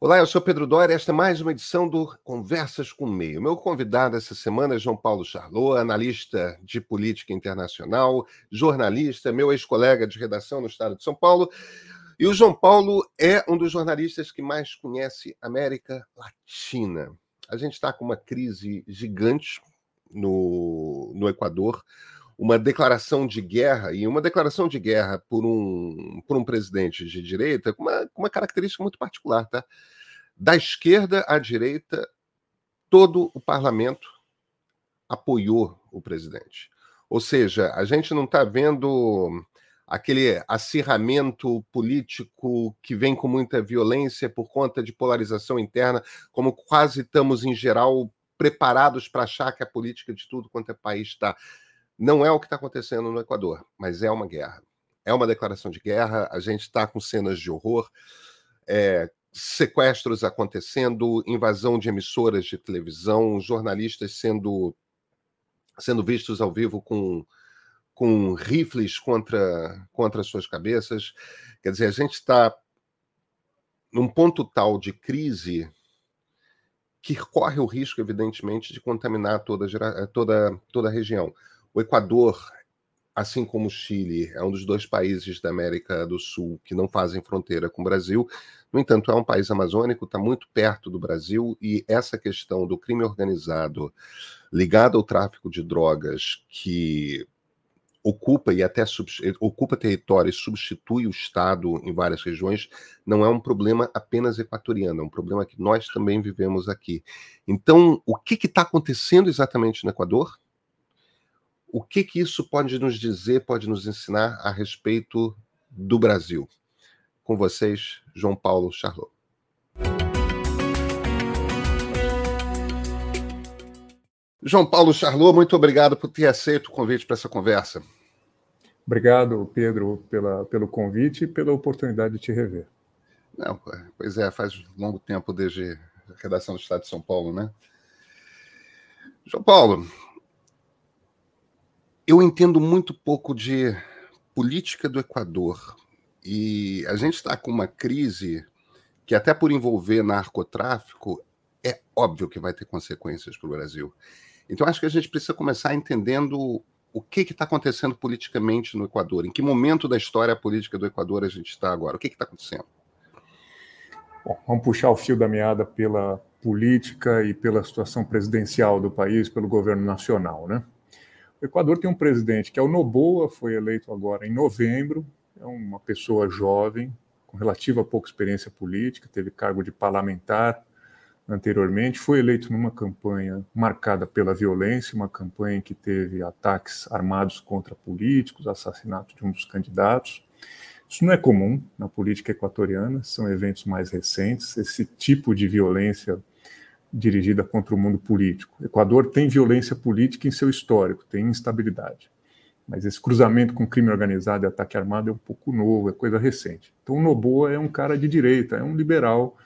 Olá, eu sou Pedro Dória. Esta é mais uma edição do Conversas com o Meio. Meu convidado essa semana é João Paulo Charlot, analista de política internacional, jornalista, meu ex-colega de redação no estado de São Paulo. E o João Paulo é um dos jornalistas que mais conhece América Latina. A gente está com uma crise gigante no, no Equador, uma declaração de guerra, e uma declaração de guerra por um, por um presidente de direita com uma, uma característica muito particular, tá? Da esquerda à direita, todo o parlamento apoiou o presidente. Ou seja, a gente não está vendo aquele acirramento político que vem com muita violência por conta de polarização interna, como quase estamos, em geral, preparados para achar que a política de tudo quanto é país está. Não é o que está acontecendo no Equador, mas é uma guerra. É uma declaração de guerra, a gente está com cenas de horror, é, sequestros acontecendo, invasão de emissoras de televisão, jornalistas sendo, sendo vistos ao vivo com, com rifles contra, contra suas cabeças. Quer dizer, a gente está num ponto tal de crise que corre o risco, evidentemente, de contaminar toda, toda, toda a região. O Equador, assim como o Chile, é um dos dois países da América do Sul que não fazem fronteira com o Brasil. No entanto, é um país amazônico, está muito perto do Brasil e essa questão do crime organizado ligado ao tráfico de drogas que ocupa e até ocupa território e substitui o Estado em várias regiões, não é um problema apenas equatoriano, é um problema que nós também vivemos aqui. Então, o que está acontecendo exatamente no Equador? O que, que isso pode nos dizer, pode nos ensinar a respeito do Brasil? Com vocês, João Paulo Charlot. João Paulo Charlot, muito obrigado por ter aceito o convite para essa conversa. Obrigado, Pedro, pela, pelo convite e pela oportunidade de te rever. Não, pois é, faz longo tempo desde a redação do Estado de São Paulo, né? João Paulo, eu entendo muito pouco de política do Equador e a gente está com uma crise que, até por envolver narcotráfico, é óbvio que vai ter consequências para o Brasil. Então, acho que a gente precisa começar entendendo o que está acontecendo politicamente no Equador, em que momento da história política do Equador a gente está agora, o que está acontecendo? Bom, vamos puxar o fio da meada pela política e pela situação presidencial do país, pelo governo nacional, né? O Equador tem um presidente que é o Noboa, foi eleito agora em novembro, é uma pessoa jovem, com relativa pouca experiência política, teve cargo de parlamentar anteriormente, foi eleito numa campanha marcada pela violência, uma campanha que teve ataques armados contra políticos, assassinato de um dos candidatos. Isso não é comum na política equatoriana, são eventos mais recentes. Esse tipo de violência dirigida contra o mundo político. O Equador tem violência política em seu histórico, tem instabilidade. Mas esse cruzamento com crime organizado e ataque armado é um pouco novo, é coisa recente. Então o Noboa é um cara de direita, é um liberal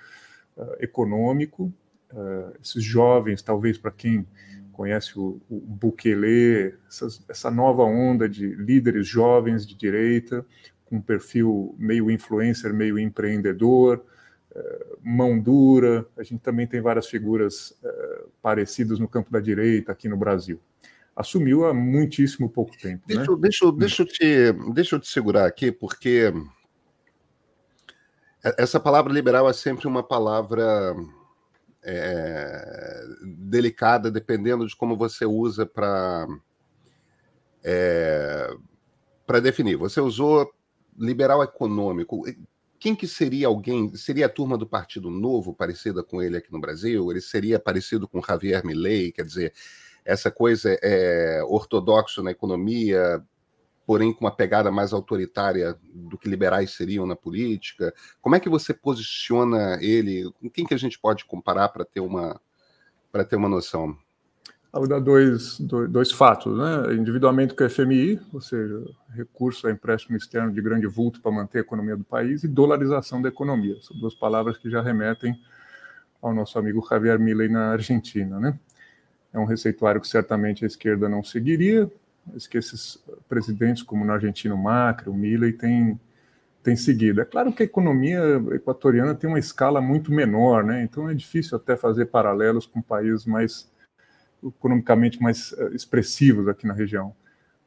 uh, econômico. Uh, esses jovens, talvez para quem conhece o, o Bukele, essas, essa nova onda de líderes jovens de direita, com perfil meio influencer, meio empreendedor, mão dura. A gente também tem várias figuras uh, parecidas no campo da direita aqui no Brasil. Assumiu há muitíssimo pouco tempo. Deixa, né? deixa, deixa, eu te, deixa eu te segurar aqui, porque essa palavra liberal é sempre uma palavra é, delicada, dependendo de como você usa para é, para definir. Você usou liberal econômico quem que seria alguém? Seria a turma do Partido Novo parecida com ele aqui no Brasil? Ele seria parecido com Javier Milei? Quer dizer, essa coisa é ortodoxo na economia, porém com uma pegada mais autoritária do que liberais seriam na política? Como é que você posiciona ele? Com quem que a gente pode comparar para ter uma para ter uma noção? Vou dar dois, dois, dois, fatos, né? Individualmente com o FMI, ou seja, recurso a empréstimo externo de grande vulto para manter a economia do país, e dolarização da economia. São duas palavras que já remetem ao nosso amigo Javier Milei na Argentina, né? É um receituário que certamente a esquerda não seguiria, mas que esses presidentes, como no argentino Macri, o Milei, têm tem seguido. É claro que a economia equatoriana tem uma escala muito menor, né? então é difícil até fazer paralelos com países mais economicamente mais uh, expressivos aqui na região.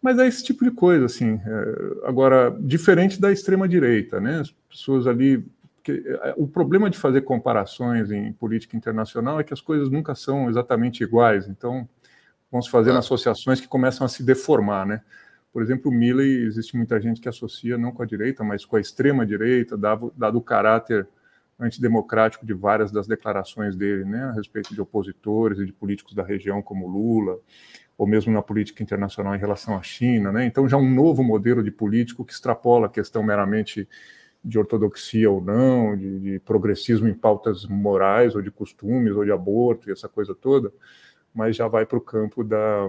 Mas é esse tipo de coisa, assim. É, agora, diferente da extrema direita, né? As pessoas ali porque é, o problema de fazer comparações em política internacional é que as coisas nunca são exatamente iguais. Então, vamos fazer associações que começam a se deformar, né? Por exemplo, o Milley, existe muita gente que associa não com a direita, mas com a extrema direita, dado, dado o caráter antidemocrático de várias das declarações dele, né, a respeito de opositores e de políticos da região como Lula, ou mesmo na política internacional em relação à China, né? Então já um novo modelo de político que extrapola a questão meramente de ortodoxia ou não, de, de, progressismo em pautas morais ou de costumes ou de aborto e essa coisa toda, mas já vai para o campo da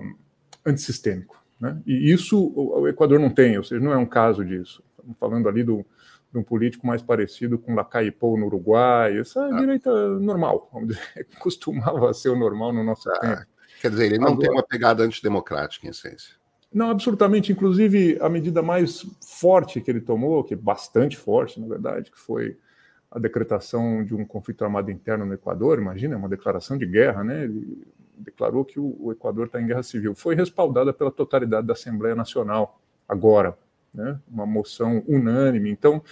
antissistêmico. Né? E isso o Equador não tem, ou seja, não é um caso disso. Estamos falando ali do, de um político mais parecido com Lacaipou no Uruguai, essa ah. direita normal, vamos dizer, costumava ser o normal no nosso ah, tempo. Quer dizer, ele não Agora, tem uma pegada antidemocrática, em essência. Não, absolutamente. Inclusive, a medida mais forte que ele tomou, que é bastante forte, na verdade, que foi a decretação de um conflito armado interno no Equador, imagina, é uma declaração de guerra, né? Ele declarou que o, Equador está em guerra civil. Foi respaldada pela totalidade da Assembleia Nacional agora, né? Uma moção unânime. Então,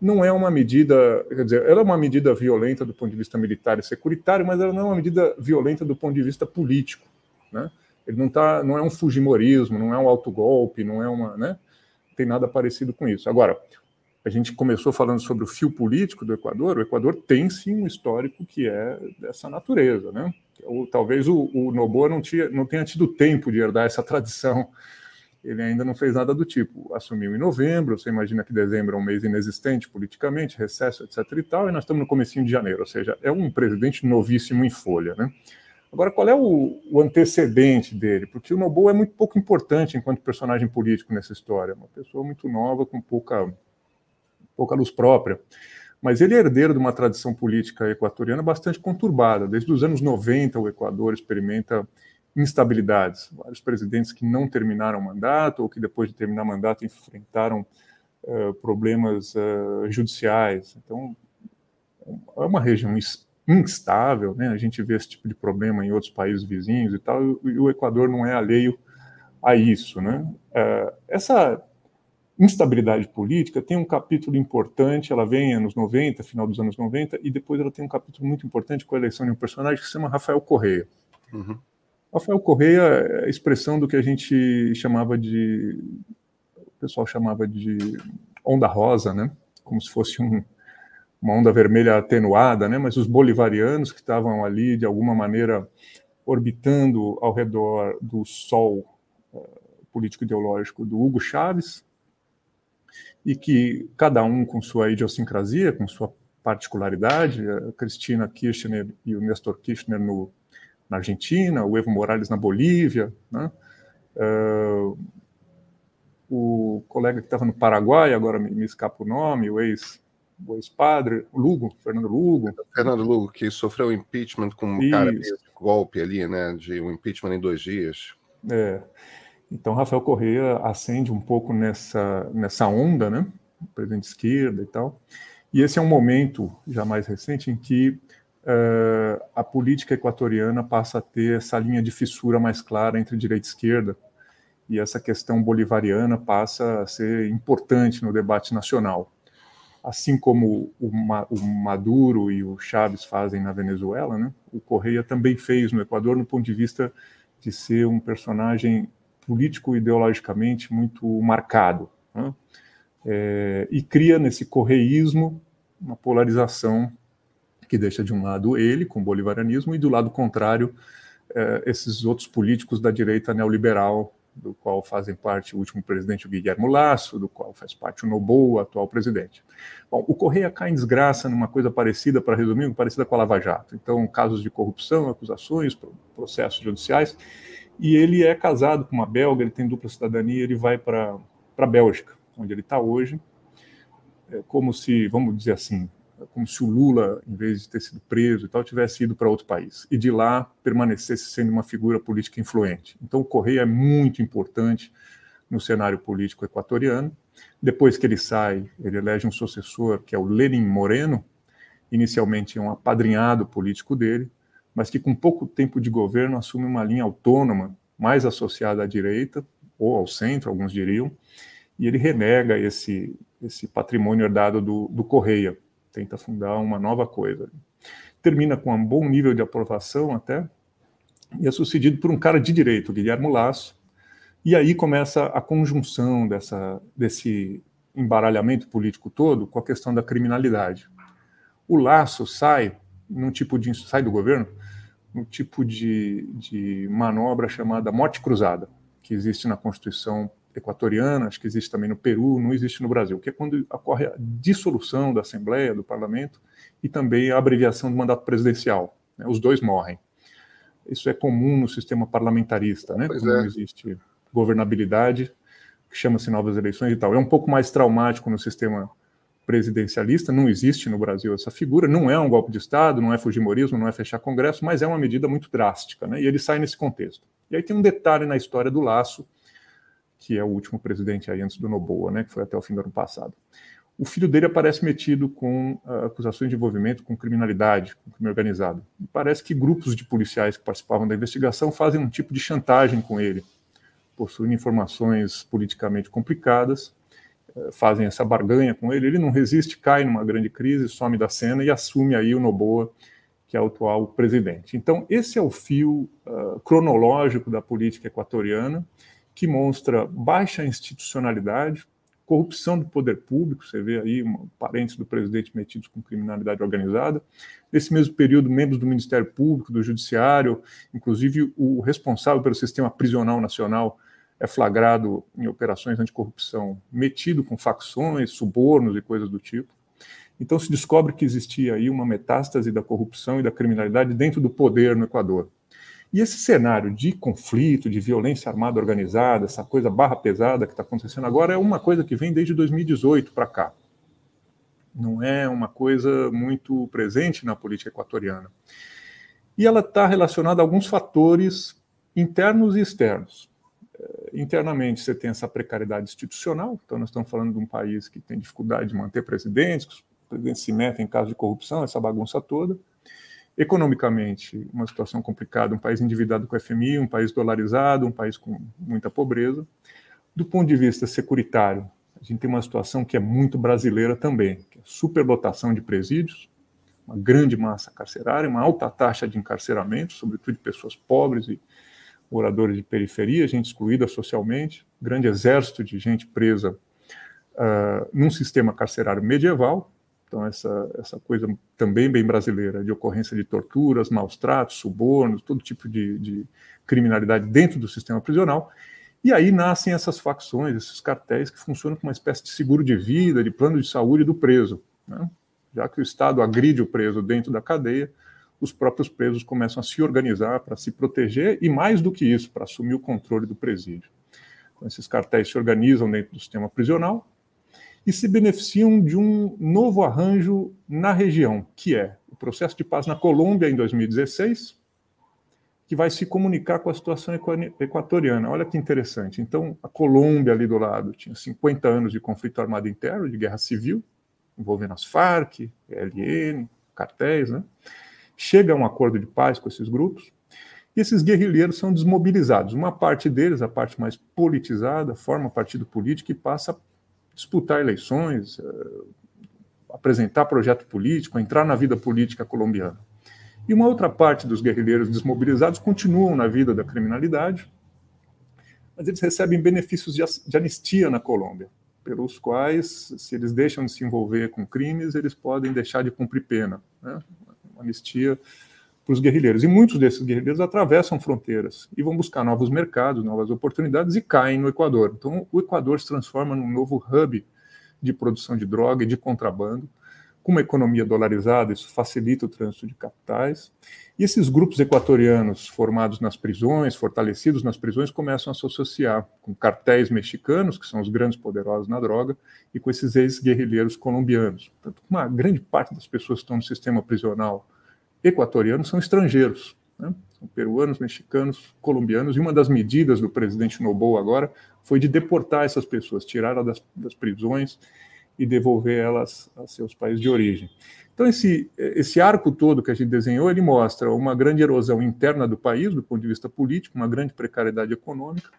não é uma medida, quer dizer, ela é uma medida violenta do ponto de vista militar e securitário, mas ela não é uma medida violenta do ponto de vista político, né? Ele não tá, não é um fujimorismo, não é um autogolpe, não é uma, né? Não tem nada parecido com isso. Agora, a gente começou falando sobre o fio político do Equador. O Equador tem sim um histórico que é dessa natureza, né? Ou talvez o, o Noboa não, tinha, não tenha tido tempo de herdar essa tradição. Ele ainda não fez nada do tipo. Assumiu em novembro, você imagina que dezembro é um mês inexistente politicamente, recesso, etc. e tal, e nós estamos no comecinho de janeiro, ou seja, é um presidente novíssimo em folha, né? Agora, qual é o, o, antecedente dele? Porque o Noboa é muito pouco importante enquanto personagem político nessa história. Uma pessoa muito nova, com pouca, pouca luz própria. Mas ele é herdeiro de uma tradição política equatoriana bastante conturbada. Desde os anos 90, o Equador experimenta instabilidades. Vários presidentes que não terminaram mandato ou que, depois de terminar mandato, enfrentaram uh, problemas uh, judiciais. Então, é uma região instável, né? A gente vê esse tipo de problema em outros países vizinhos e tal, e o Equador não é alheio a isso, né? É, essa instabilidade política tem um capítulo importante, ela vem anos 90, final dos anos 90, e depois ela tem um capítulo muito importante com a eleição de um personagem que se chama Rafael Correia. Uhum. Rafael Correia é a expressão do que a gente chamava de, o pessoal chamava de onda rosa, né? Como se fosse um, uma onda vermelha atenuada, né? mas os bolivarianos que estavam ali, de alguma maneira, orbitando ao redor do sol uh, político-ideológico do Hugo Chávez, e que cada um com sua idiosincrasia, com sua particularidade, a Cristina Kirchner e o Nestor Kirchner no, na Argentina, o Evo Morales na Bolívia, né? uh, o colega que estava no Paraguai, agora me, me escapa o nome, o ex o ex-padre, Lugo, Fernando Lugo. Fernando Lugo, que sofreu impeachment com um Isso. cara de golpe ali, né? De um impeachment em dois dias. É. Então, Rafael Correia acende um pouco nessa, nessa onda, né? Presidente esquerda e tal. E esse é um momento, já mais recente, em que uh, a política equatoriana passa a ter essa linha de fissura mais clara entre direita e esquerda. E essa questão bolivariana passa a ser importante no debate nacional assim como o, Maduro e o Chávez fazem na Venezuela, né? o Correia também fez no Equador, no ponto de vista de ser um personagem político ideologicamente muito marcado. Né? É, e cria nesse correísmo uma polarização que deixa de um lado ele, com o bolivarianismo, e do lado contrário, é, esses outros políticos da direita neoliberal do qual fazem parte o último presidente o Guilherme Lasso, do qual faz parte o Noboa, atual presidente. Bom, o Correia cai em desgraça numa coisa parecida, para resumir, parecida com a Lava Jato. Então, casos de corrupção, acusações, processos judiciais, e ele é casado com uma belga, ele tem dupla cidadania, ele vai para a Bélgica, onde ele está hoje, é como se, vamos dizer assim, como se o Lula, em vez de ter sido preso e tal, tivesse ido para outro país e de lá permanecesse sendo uma figura política influente. Então, o Correia é muito importante no cenário político equatoriano Depois que ele sai, ele elege um sucessor, que é o Lenin Moreno, inicialmente um apadrinhado político dele, mas que com pouco tempo de governo assume uma linha autônoma, mais associada à direita, ou ao centro, alguns diriam, e ele renega esse, esse patrimônio herdado do, do Correia, tenta fundar uma nova coisa. Termina com um bom nível de aprovação até, e é sucedido por um cara de direito, Guilherme Lasso, e aí começa a conjunção dessa, desse embaralhamento político todo com a questão da criminalidade. O Laço sai num tipo de sai do governo num tipo de, de manobra chamada morte cruzada, que existe na Constituição equatoriana, acho que existe também no Peru, não existe no Brasil, que é quando ocorre a dissolução da Assembleia, do Parlamento, e também a abreviação do mandato presidencial. Né? Os dois morrem. Isso é comum no sistema parlamentarista, né? Pois é. não existe governabilidade, que chama-se novas eleições e tal. É um pouco mais traumático no sistema presidencialista, não existe no Brasil essa figura, não é um golpe de Estado, não é fujimorismo, não é fechar Congresso, mas é uma medida muito drástica, né? e ele sai nesse contexto. E aí tem um detalhe na história do Laço, que é o último presidente aí antes do Noboa, né, que foi até o fim do ano passado. O filho dele aparece metido com uh, acusações de envolvimento com criminalidade, com crime organizado. E parece que grupos de policiais que participavam da investigação fazem um tipo de chantagem com ele, possuem informações politicamente complicadas, eh, fazem essa barganha com ele, ele não resiste, cai numa grande crise, some da cena e assume aí o Noboa, que é o atual presidente. Então, esse é o fio uh, cronológico da política equatoriana, que mostra baixa institucionalidade, corrupção do poder público, você vê aí parentes do presidente metidos com criminalidade organizada. Nesse mesmo período, membros do Ministério Público, do Judiciário, inclusive o responsável pelo sistema prisional nacional, é flagrado em operações anticorrupção, metido com facções, subornos e coisas do tipo. Então se descobre que existia aí uma metástase da corrupção e da criminalidade dentro do poder no Equador. E esse cenário de conflito, de violência armada organizada, essa coisa barra pesada que está acontecendo agora, é uma coisa que vem desde 2018 para cá. Não é uma coisa muito presente na política equatoriana. E ela está relacionada a alguns fatores internos e externos. Eh, internamente, você tem essa precariedade institucional, então nós estamos falando de um país que tem dificuldade de manter presidentes, os presidentes se metem em caso de corrupção, essa bagunça toda economicamente uma situação complicada, um país endividado com o FMI, um país dolarizado, um país com muita pobreza. Do ponto de vista securitário, a gente tem uma situação que é muito brasileira também, que é superlotação de presídios, uma grande massa carcerária, uma alta taxa de encarceramento, sobretudo de pessoas pobres e moradores de periferia, gente excluída socialmente, grande exército de gente presa uh, num sistema carcerário medieval, então, essa, essa coisa também bem brasileira, de ocorrência de torturas, maus tratos, subornos, todo tipo de, de criminalidade dentro do sistema prisional. E aí nascem essas facções, esses cartéis que funcionam como uma espécie de seguro de vida, de plano de saúde do preso. Né? Já que o Estado agride o preso dentro da cadeia, os próprios presos começam a se organizar para se proteger e, mais do que isso, para assumir o controle do presídio. Então, esses cartéis se organizam dentro do sistema prisional e se beneficiam de um novo arranjo na região, que é o processo de paz na Colômbia em 2016, que vai se comunicar com a situação equatoriana. Olha que interessante. Então, a Colômbia ali do lado tinha 50 anos de conflito armado interno, de guerra civil, envolvendo as Farc, ELN, cartéis, né? Chega a um acordo de paz com esses grupos, e esses guerrilheiros são desmobilizados. Uma parte deles, a parte mais politizada, forma partido político e passa disputar eleições, eh, apresentar projeto político, entrar na vida política colombiana. E uma outra parte dos guerrilheiros desmobilizados continuam na vida da criminalidade, mas eles recebem benefícios de anistia na Colômbia, pelos quais, se eles deixam de se envolver com crimes, eles podem deixar de cumprir pena. Né? Anistia para os guerrilheiros. E muitos desses guerrilheiros atravessam fronteiras e vão buscar novos mercados, novas oportunidades e caem no Equador. Então, o Equador se transforma num novo hub de produção de droga e de contrabando. Com uma economia dolarizada, isso facilita o trânsito de capitais. E esses grupos equatorianos formados nas prisões, fortalecidos nas prisões, começam a se associar com cartéis mexicanos, que são os grandes poderosos na droga, e com esses ex-guerrilheiros colombianos. Portanto, uma grande parte das pessoas que estão no sistema prisional equatorianos são estrangeiros, né? são peruanos, mexicanos, colombianos, e uma das medidas do presidente Noboa agora foi de deportar essas pessoas, tirá-las das, das prisões e devolver elas a seus países de origem. Então, esse, esse arco todo que a gente desenhou, ele mostra uma grande erosão interna do país, do ponto de vista político, uma grande precariedade econômica,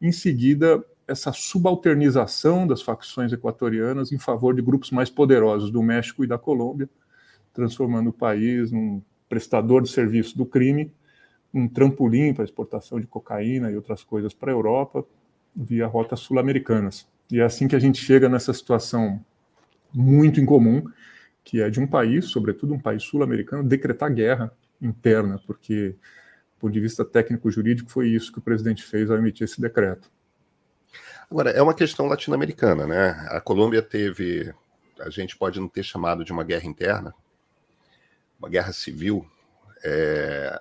em seguida, essa subalternização das facções equatorianas em favor de grupos mais poderosos do México e da Colômbia, transformando o país num prestador de serviço do crime, um trampolim para exportação de cocaína e outras coisas para a Europa, via rotas sul-americanas. E é assim que a gente chega nessa situação muito incomum, que é de um país, sobretudo um país sul-americano, decretar guerra interna, porque, do ponto de vista técnico-jurídico, foi isso que o presidente fez ao emitir esse decreto. Agora, é uma questão latino-americana, né? A Colômbia teve, a gente pode não ter chamado de uma guerra interna, uma guerra civil. É...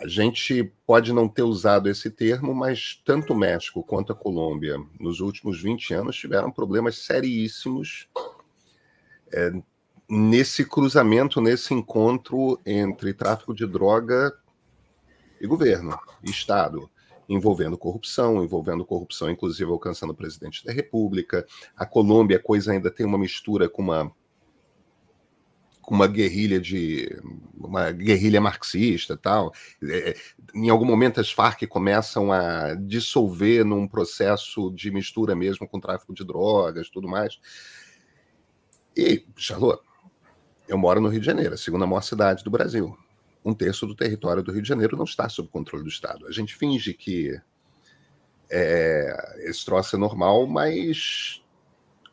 A gente pode não ter usado esse termo, mas tanto o México quanto a Colômbia, nos últimos 20 anos, tiveram problemas seríssimos é, nesse cruzamento, nesse encontro entre tráfico de droga e governo, e Estado, envolvendo corrupção, envolvendo corrupção, inclusive alcançando o presidente da República. A Colômbia, a coisa ainda tem uma mistura com uma com uma guerrilha de uma guerrilha marxista tal. É, em algum momento as Farc começam a dissolver num processo de mistura mesmo com tráfico de drogas, tudo mais. E, Charlotte, eu moro no Rio de Janeiro, a segunda maior cidade do Brasil. Um terço do território do Rio de Janeiro não está sob controle do Estado. A gente finge que é, esse troço é normal, mas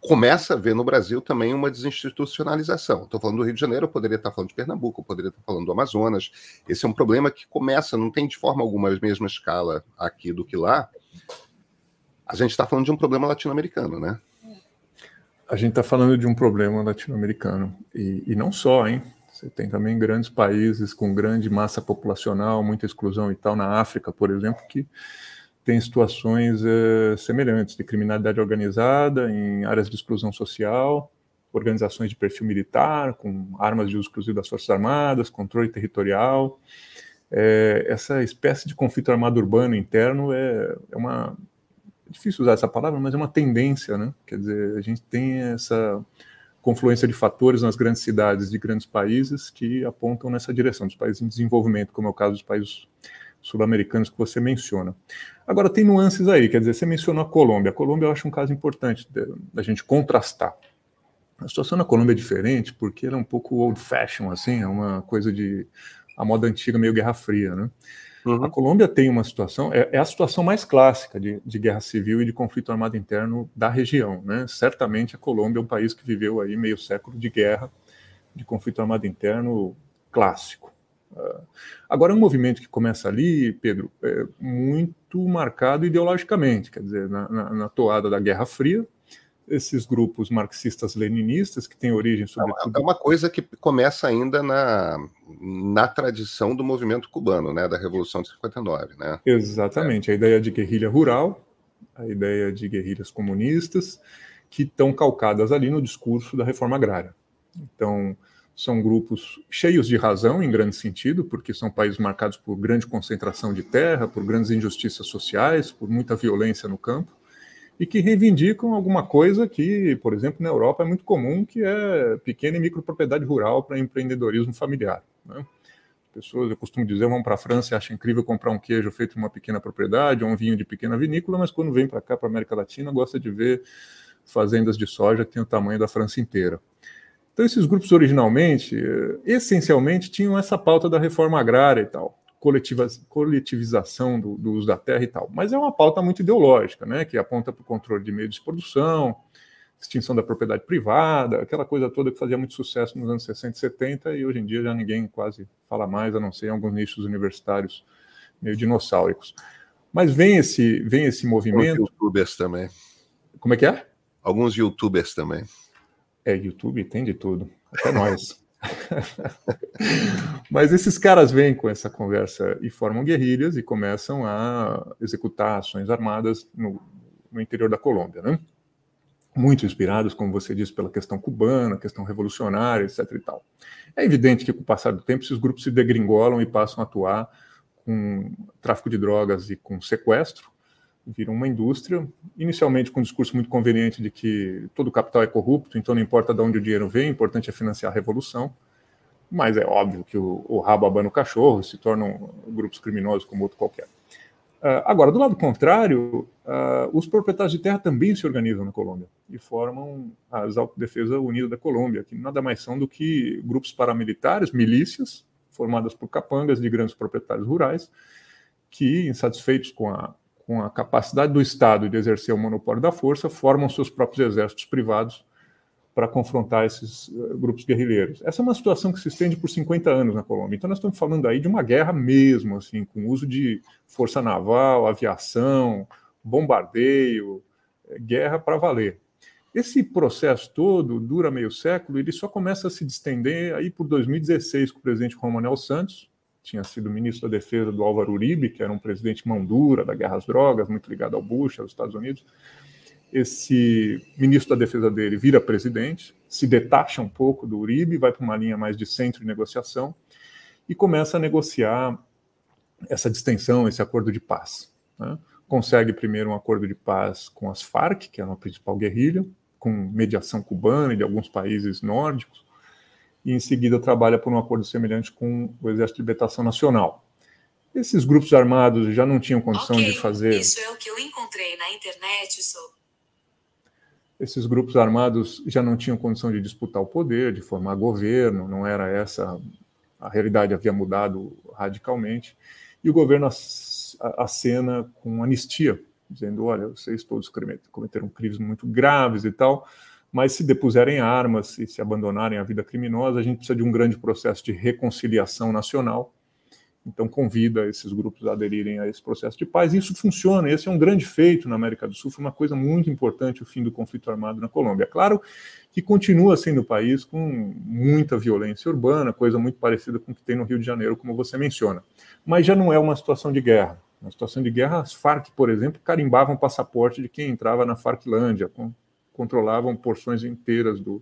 começa a ver no Brasil também uma desinstitucionalização. Estou falando do Rio de Janeiro, eu poderia estar falando de Pernambuco, eu poderia estar falando do Amazonas. Esse é um problema que começa, não tem de forma alguma a mesma escala aqui do que lá. A gente está falando de um problema latino-americano, né? a gente está falando de um problema latino-americano. E, e, não só, hein? Você tem também grandes países com grande massa populacional, muita exclusão e tal, na África, por exemplo, que tem situações eh, semelhantes de criminalidade organizada em áreas de exclusão social, organizações de perfil militar, com armas de uso exclusivo das Forças Armadas, controle territorial. É, essa espécie de conflito armado urbano interno é, é uma é difícil usar essa palavra, mas é uma tendência, né? Quer dizer, a gente tem essa confluência de fatores nas grandes cidades de grandes países que apontam nessa direção, dos países em desenvolvimento, como é o caso dos países sul-americanos que você menciona. Agora, tem nuances aí, quer dizer, você mencionou a Colômbia. A Colômbia eu acho um caso importante da gente contrastar. A situação na Colômbia é diferente porque ela é um pouco old-fashioned, assim, é uma coisa de a moda antiga, meio Guerra Fria, né? Uhum. A Colômbia tem uma situação, é, é a situação mais clássica de, de, guerra civil e de conflito armado interno da região. Né? Certamente a Colômbia é um país que viveu aí meio século de guerra, de conflito armado interno clássico. Uh, agora, um movimento que começa ali, Pedro, é muito marcado ideologicamente, quer dizer, na, na, na toada da Guerra Fria, esses grupos marxistas-leninistas, que têm origem, é sobretudo. É uma coisa que começa ainda na, na tradição do movimento cubano, né, da Revolução de 59. Né? Exatamente, é. a ideia de guerrilha rural, a ideia de guerrilhas comunistas, que estão calcadas ali no discurso da reforma agrária. Então, são grupos cheios de razão, em grande sentido, porque são países marcados por grande concentração de terra, por grandes injustiças sociais, por muita violência no campo e que reivindicam alguma coisa que, por exemplo, na Europa é muito comum, que é pequena e micropropriedade rural para empreendedorismo familiar. Né? Pessoas, eu costumo dizer, vão para a França e acham incrível comprar um queijo feito em uma pequena propriedade, ou um vinho de pequena vinícola, mas quando vem para cá, para a América Latina, gosta de ver fazendas de soja que têm o tamanho da França inteira. Então, esses grupos originalmente, eh, essencialmente, tinham essa pauta da reforma agrária e tal coletivização do, do, uso da terra e tal. Mas é uma pauta muito ideológica, né, que aponta para o controle de meios de produção, extinção da propriedade privada, aquela coisa toda que fazia muito sucesso nos anos 60 e 70 e hoje em dia já ninguém quase fala mais, a não ser em alguns nichos universitários meio dinossáuricos. Mas vem esse, vem esse movimento. Alguns youtubers também. Como é que é? Alguns youtubers também. É, YouTube tem de tudo, até nós. Mas esses caras vêm com essa conversa e formam guerrilhas e começam a executar ações armadas no, no interior da Colômbia, né? muito inspirados, como você disse, pela questão cubana, questão revolucionária, etc. E tal. É evidente que, com o passar do tempo, esses grupos se degringolam e passam a atuar com tráfico de drogas e com sequestro, viram uma indústria, inicialmente com um discurso muito conveniente de que todo capital é corrupto, então não importa de onde o dinheiro vem, o importante é financiar a revolução. Mas é óbvio que o, o rabo abana o cachorro, se tornam grupos criminosos como outro qualquer. Uh, agora, do lado contrário, uh, os proprietários de terra também se organizam na Colômbia e formam as Autodefesa Unida da Colômbia, que nada mais são do que grupos paramilitares, milícias, formadas por capangas de grandes proprietários rurais, que, insatisfeitos com a, com a capacidade do Estado de exercer o monopólio da força, formam seus próprios exércitos privados para confrontar esses uh, grupos guerrilheiros. Essa é uma situação que se estende por 50 anos na Colômbia. Então nós estamos falando aí de uma guerra mesmo, assim, com uso de força naval, aviação, bombardeio, eh, guerra para valer. Esse processo todo dura meio século ele só começa a se distender aí por 2016 com o presidente Romanel Santos, tinha sido ministro da Defesa do Álvaro Uribe, que era um presidente mão dura da guerra às drogas, muito ligado ao Bush, aos Estados Unidos esse ministro da defesa dele vira presidente, se detacha um pouco do Uribe, vai para uma linha mais de centro de negociação e começa a negociar essa distensão, esse acordo de paz. Né? Consegue primeiro um acordo de paz com as Farc, que é a principal guerrilha, com mediação cubana e de alguns países nórdicos, e em seguida trabalha por um acordo semelhante com o Exército de Libertação Nacional. Esses grupos armados já não tinham condição okay, de fazer. Isso é o que eu encontrei na internet sobre esses grupos armados já não tinham condição de disputar o poder, de formar governo, não era essa a realidade havia mudado radicalmente e o governo acena com anistia, dizendo, olha, vocês todos cometeram crimes muito graves e tal, mas se depuserem armas e se abandonarem a vida criminosa, a gente precisa de um grande processo de reconciliação nacional então, convida esses grupos a aderirem a esse processo de paz. Isso funciona, esse é um grande feito na América do Sul, foi uma coisa muito importante o fim do conflito armado na Colômbia. Claro que continua sendo um país com muita violência urbana, coisa muito parecida com o que tem no Rio de Janeiro, como você menciona. Mas já não é uma situação de guerra. Na situação de guerra, as Farc, por exemplo, carimbavam passaporte de quem entrava na Farclândia, controlavam porções inteiras do,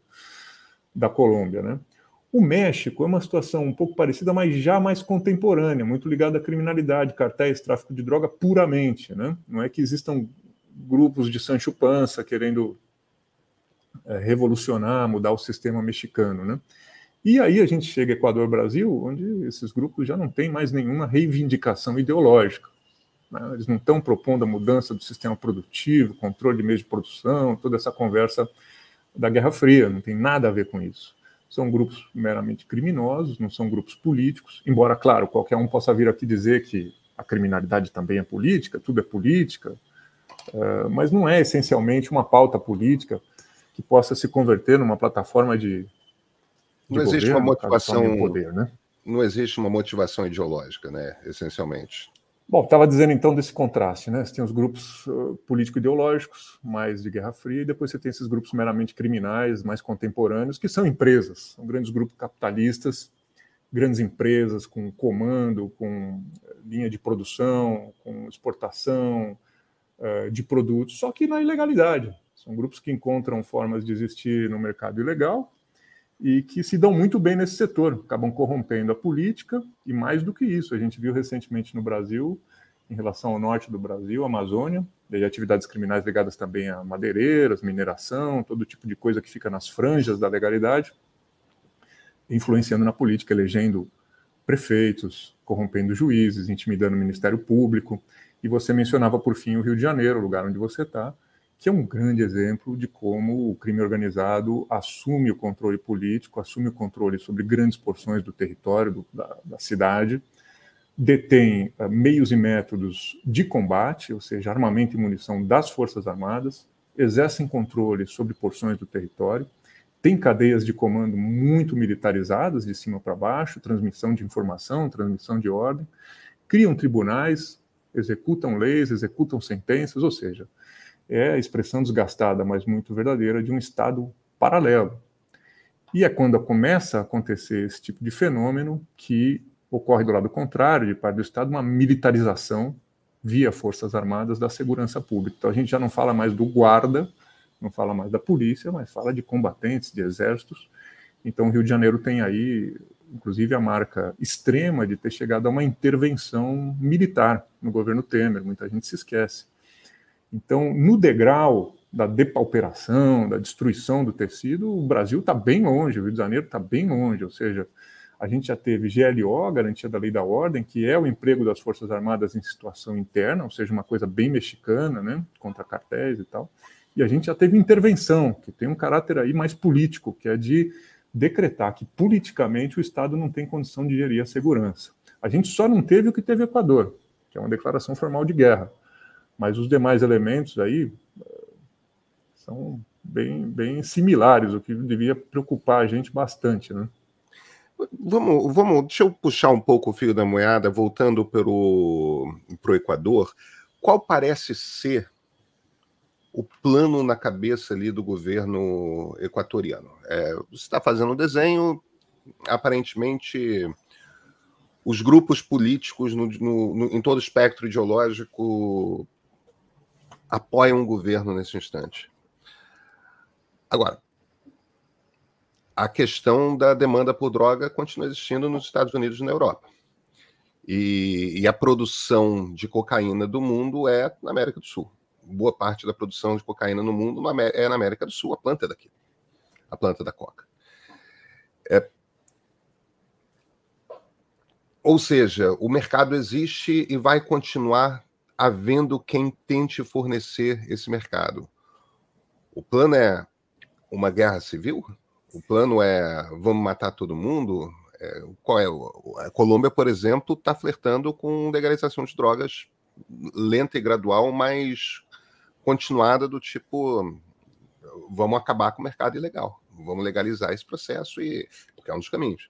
da Colômbia, né? O México é uma situação um pouco parecida, mas já mais contemporânea, muito ligada à criminalidade, cartéis, tráfico de droga puramente. Né? Não é que existam grupos de Sancho Panza querendo é, revolucionar, mudar o sistema mexicano. Né? E aí a gente chega Equador-Brasil, onde esses grupos já não têm mais nenhuma reivindicação ideológica. Né? Eles não estão propondo a mudança do sistema produtivo, controle de meios de produção, toda essa conversa da Guerra Fria, não tem nada a ver com isso são grupos meramente criminosos, não são grupos políticos, embora, claro, qualquer um possa vir aqui dizer que a criminalidade também é política, tudo é política, uh, mas não é essencialmente uma pauta política que possa se converter numa plataforma de, de não existe governo, uma motivação poder, né? não existe uma motivação ideológica, né, essencialmente. Bom, estava dizendo então desse contraste, né? Você tem os grupos uh, político-ideológicos, mais de Guerra Fria, e depois você tem esses grupos meramente criminais, mais contemporâneos, que são empresas, são grandes grupos capitalistas, grandes empresas com comando, com eh, linha de produção, com exportação uh, de produtos, só que na ilegalidade. São grupos que encontram formas de existir no mercado ilegal e que se dão muito bem nesse setor, acabam corrompendo a política, e mais do que isso, a gente viu recentemente no Brasil, em relação ao norte do Brasil, Amazônia, e atividades criminais ligadas também a madeireiras, mineração, todo tipo de coisa que fica nas franjas da legalidade, influenciando na política, elegendo prefeitos, corrompendo juízes, intimidando o Ministério Público. E você mencionava, por fim, o Rio de Janeiro, o lugar onde você está, que é um grande exemplo de como o crime organizado assume o controle político, assume o controle sobre grandes porções do território do, da, da, cidade, detém uh, meios e métodos de combate, ou seja, armamento e munição das Forças Armadas, exercem controle sobre porções do território, tem cadeias de comando muito militarizadas, de cima para baixo, transmissão de informação, transmissão de ordem, criam tribunais, executam leis, executam sentenças, ou seja, é a expressão desgastada, mas muito verdadeira, de um Estado paralelo. E é quando começa a acontecer esse tipo de fenômeno que ocorre do lado contrário, de parte do Estado, uma militarização via Forças Armadas da segurança pública. Então a gente já não fala mais do guarda, não fala mais da polícia, mas fala de combatentes, de exércitos. Então, o Rio de Janeiro tem aí, inclusive, a marca extrema de ter chegado a uma intervenção militar no governo Temer, muita gente se esquece. Então, no degrau da depauperação, da destruição do tecido, o Brasil está bem longe, o Rio de Janeiro está bem longe, ou seja, a gente já teve GLO, Garantia da Lei da Ordem, que é o emprego das Forças Armadas em situação interna, ou seja, uma coisa bem mexicana, né, contra cartéis e tal. E a gente já teve intervenção, que tem um caráter aí mais político, que é de decretar que politicamente o Estado não tem condição de gerir a segurança. A gente só não teve o que teve Equador, que é uma declaração formal de guerra. Mas os demais elementos aí são bem, bem similares, o que devia preocupar a gente bastante, né? Vamos, vamos, deixa eu puxar um pouco o fio da moeda, voltando para o Equador. Qual parece ser o plano na cabeça ali do governo equatoriano? É, você está fazendo um desenho, aparentemente os grupos políticos no, no, no, em todo o espectro ideológico apoiam o governo nesse instante. Agora, a questão da demanda por droga continua existindo nos Estados Unidos e na Europa. E, e, a produção de cocaína do mundo é na América do Sul. Boa parte da produção de cocaína no mundo é na América do Sul, a planta é daqui, a planta da coca. É... Ou seja, o mercado existe e vai continuar havendo quem tente fornecer esse mercado. O plano é uma guerra civil? O plano é vamos matar todo mundo? É, qual é? A Colômbia, por exemplo, está flertando com legalização de drogas lenta e gradual, mas continuada do tipo vamos acabar com o mercado ilegal, vamos legalizar esse processo e porque é um dos caminhos.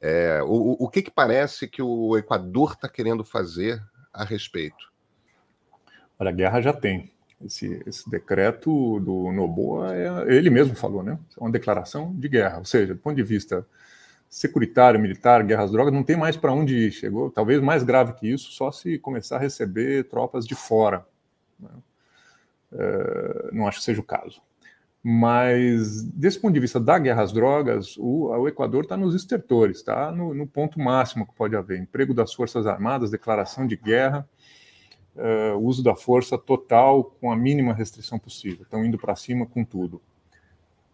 É, o, o que, que parece que o Equador está querendo fazer a respeito? Olha, a guerra já tem. Esse, esse decreto do Noboa, é, ele mesmo falou, né? É uma declaração de guerra. Ou seja, do ponto de vista securitário, militar, guerra às drogas, não tem mais para onde ir. Chegou, talvez mais grave que isso, só se começar a receber tropas de fora. Né? É, não acho que seja o caso. Mas, desse ponto de vista da guerra às drogas, o, o Equador está nos estertores, está no, no, ponto máximo que pode haver. Emprego das Forças Armadas, declaração de guerra, uh, uso da força total com a mínima restrição possível. Estão indo para cima com tudo.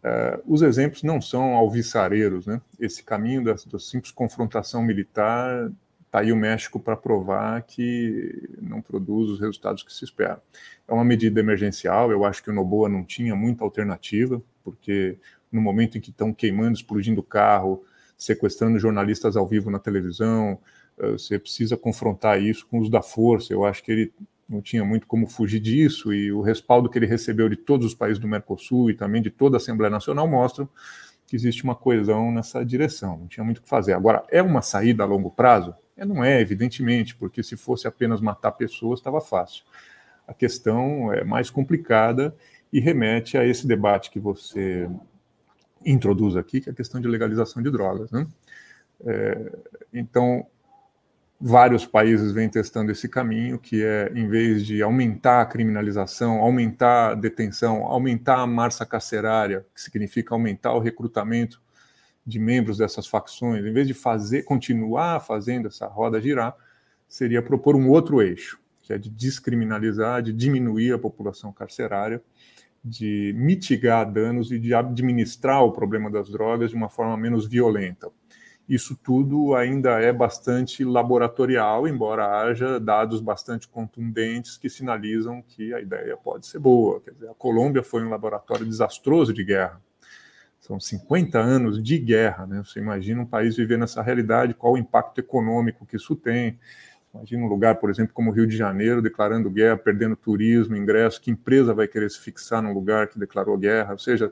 Uh, os exemplos não são alvissareiros, né? Esse caminho da, da simples confrontação militar está aí o México para provar que não produz os resultados que se espera. É uma medida emergencial, eu acho que o Noboa não tinha muita alternativa, porque no momento em que estão queimando, explodindo carro, sequestrando jornalistas ao vivo na televisão, eh, você precisa confrontar isso com os da força. Eu acho que ele não tinha muito como fugir disso e o respaldo que ele recebeu de todos os países do Mercosul e também de toda a Assembleia Nacional mostram que existe uma coesão nessa direção. Não tinha muito o que fazer. Agora, é uma saída a longo prazo? É, não é, evidentemente, porque se fosse apenas matar pessoas, estava fácil. A questão é mais complicada e remete a esse debate que você introduz aqui, que é a questão de legalização de drogas. Né? É, então, vários países vêm testando esse caminho, que é, em vez de aumentar a criminalização, aumentar a detenção, aumentar a massa carcerária, que significa aumentar o recrutamento de membros dessas facções, em vez de fazer, continuar fazendo essa roda girar, seria propor um outro eixo, que é de descriminalizar, de diminuir a população carcerária, de mitigar danos e de administrar o problema das drogas de uma forma menos violenta isso tudo ainda é bastante laboratorial, embora haja dados bastante contundentes que sinalizam que a ideia pode ser boa. Quer dizer, a Colômbia foi um laboratório desastroso de guerra. São 50 anos de guerra, né? Você imagina um país viver nessa realidade, qual o impacto econômico que isso tem. Imagina um lugar, por exemplo, como o Rio de Janeiro, declarando guerra, perdendo turismo, ingresso, que empresa vai querer se fixar num lugar que declarou guerra? Ou seja,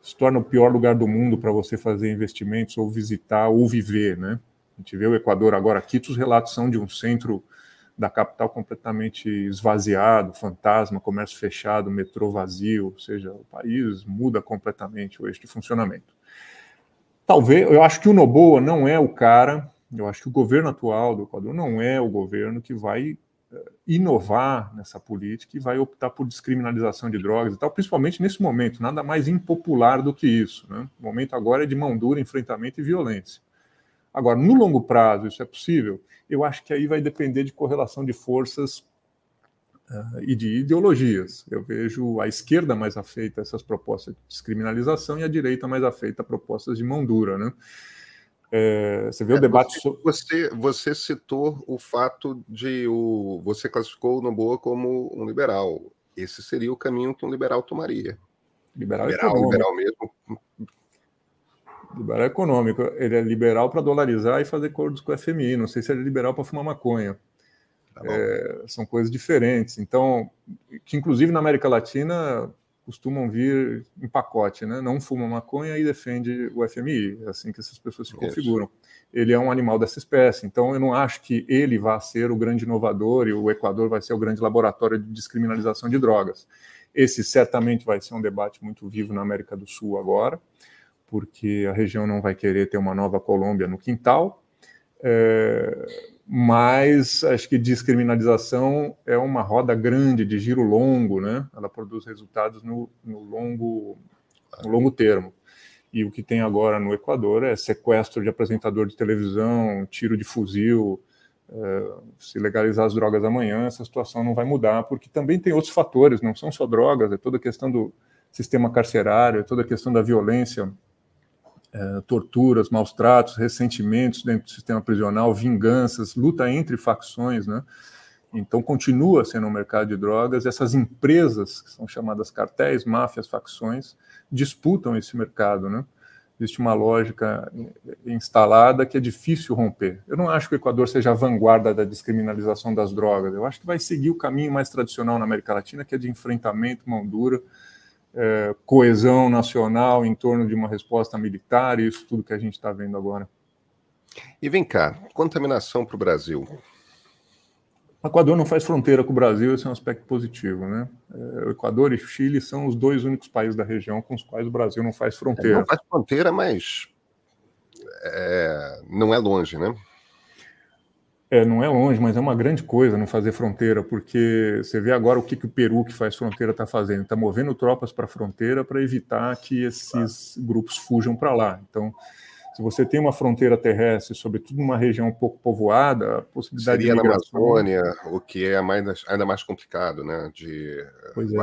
se torna o pior lugar do mundo para você fazer investimentos ou visitar ou viver, né? A gente vê o Equador agora aqui, os relatos são de um centro da capital completamente esvaziado, fantasma, comércio fechado, metrô vazio, ou seja, o país muda completamente o eixo de funcionamento. Talvez, eu acho que o Noboa não é o cara, eu acho que o governo atual do Equador não é o governo que vai inovar nessa política e vai optar por descriminalização de drogas e tal, principalmente nesse momento, nada mais impopular do que isso. Né? O momento agora é de mão dura, enfrentamento e violência. Agora, no longo prazo, isso é possível? Eu acho que aí vai depender de correlação de forças uh, e de ideologias. Eu vejo a esquerda mais afeita a essas propostas de descriminalização e a direita mais afeita a propostas de mão dura. Né? É, você vê é, o debate você, sobre... você, você citou o fato de o, você classificou o Noboa como um liberal. Esse seria o caminho que um liberal tomaria. Liberal, liberal, liberal mesmo. Liberal econômico. Ele é liberal para dolarizar e fazer acordos com o FMI. Não sei se ele é liberal para fumar maconha. Tá é, são coisas diferentes. Então, que inclusive na América Latina costumam vir em pacote, né? Não fuma maconha e defende o FMI, é assim que essas pessoas se Isso. configuram. Ele é um animal dessa espécie, então eu não acho que ele vá ser o grande inovador e o Equador vai ser o grande laboratório de descriminalização de drogas. Esse certamente vai ser um debate muito vivo na América do Sul agora, porque a região não vai querer ter uma nova Colômbia no quintal. É mas acho que descriminalização é uma roda grande de giro longo, né? Ela produz resultados no, no longo, no longo termo. E o que tem agora no Equador é sequestro de apresentador de televisão, tiro de fuzil. É, se legalizar as drogas amanhã, essa situação não vai mudar, porque também tem outros fatores, não são só drogas, é toda a questão do sistema carcerário, é toda a questão da violência é, torturas, maus tratos, ressentimentos dentro do sistema prisional, vinganças, luta entre facções, né? Então, continua sendo um mercado de drogas. Essas empresas, que são chamadas cartéis, máfias, facções, disputam esse mercado, né? Existe uma lógica instalada que é difícil romper. Eu não acho que o Equador seja a vanguarda da descriminalização das drogas. Eu acho que vai seguir o caminho mais tradicional na América Latina, que é de enfrentamento, mão dura, é, coesão nacional em torno de uma resposta militar, isso tudo que a gente está vendo agora. E vem cá, contaminação para o Brasil. O Equador não faz fronteira com o Brasil, esse é um aspecto positivo, né? É, o Equador e o Chile são os dois únicos países da região com os quais o Brasil não faz fronteira. Não faz fronteira, mas é, não é longe, né? É, não é longe, mas é uma grande coisa não fazer fronteira, porque você vê agora o que, que o Peru, que faz fronteira, está fazendo. Está movendo tropas para a fronteira para evitar que esses grupos fujam para lá. Então, se você tem uma fronteira terrestre, sobretudo numa região pouco povoada, a possibilidade Seria de migração... na Amazônia, o que é mais, ainda mais complicado, né, de pois é.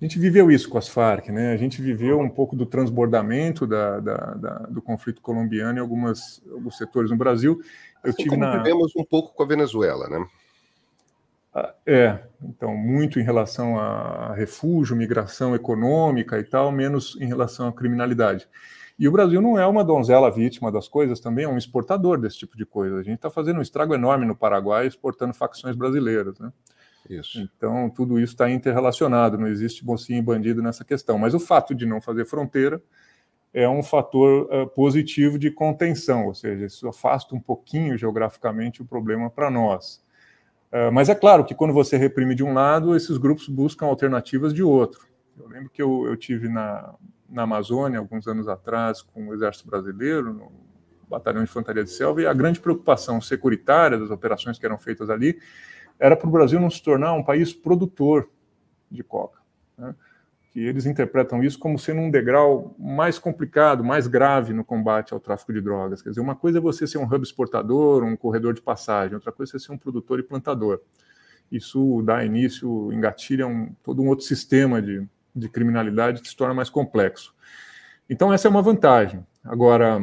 A gente viveu isso com as Farc, né? A gente viveu um pouco do transbordamento da, da, da, do conflito colombiano em algumas, alguns setores no Brasil. Eu assim tive como na... vivemos um pouco com a Venezuela, né? Ah, é, então, muito em relação a refúgio, migração econômica e tal, menos em relação à criminalidade. E o Brasil não é uma donzela vítima das coisas, também é um exportador desse tipo de coisa. A gente está fazendo um estrago enorme no Paraguai exportando facções brasileiras, né? Isso. Então, tudo isso está interrelacionado, não existe mocinho e bandido nessa questão. Mas o fato de não fazer fronteira é um fator uh, positivo de contenção, ou seja, isso afasta um pouquinho geograficamente o problema para nós. Uh, mas é claro que quando você reprime de um lado, esses grupos buscam alternativas de outro. Eu lembro que eu, eu tive na, na Amazônia, alguns anos atrás, com o Exército Brasileiro, no Batalhão de Infantaria de Selva, e a grande preocupação securitária das operações que eram feitas ali era para o Brasil não se tornar um país produtor de coca. Né? Que eles interpretam isso como sendo um degrau mais complicado, mais grave no combate ao tráfico de drogas. Quer dizer, uma coisa é você ser um hub exportador, um corredor de passagem, outra coisa é ser um produtor e plantador. Isso dá início, engatilha um, todo um outro sistema de, de criminalidade que se torna mais complexo. Então, essa é uma vantagem. Agora,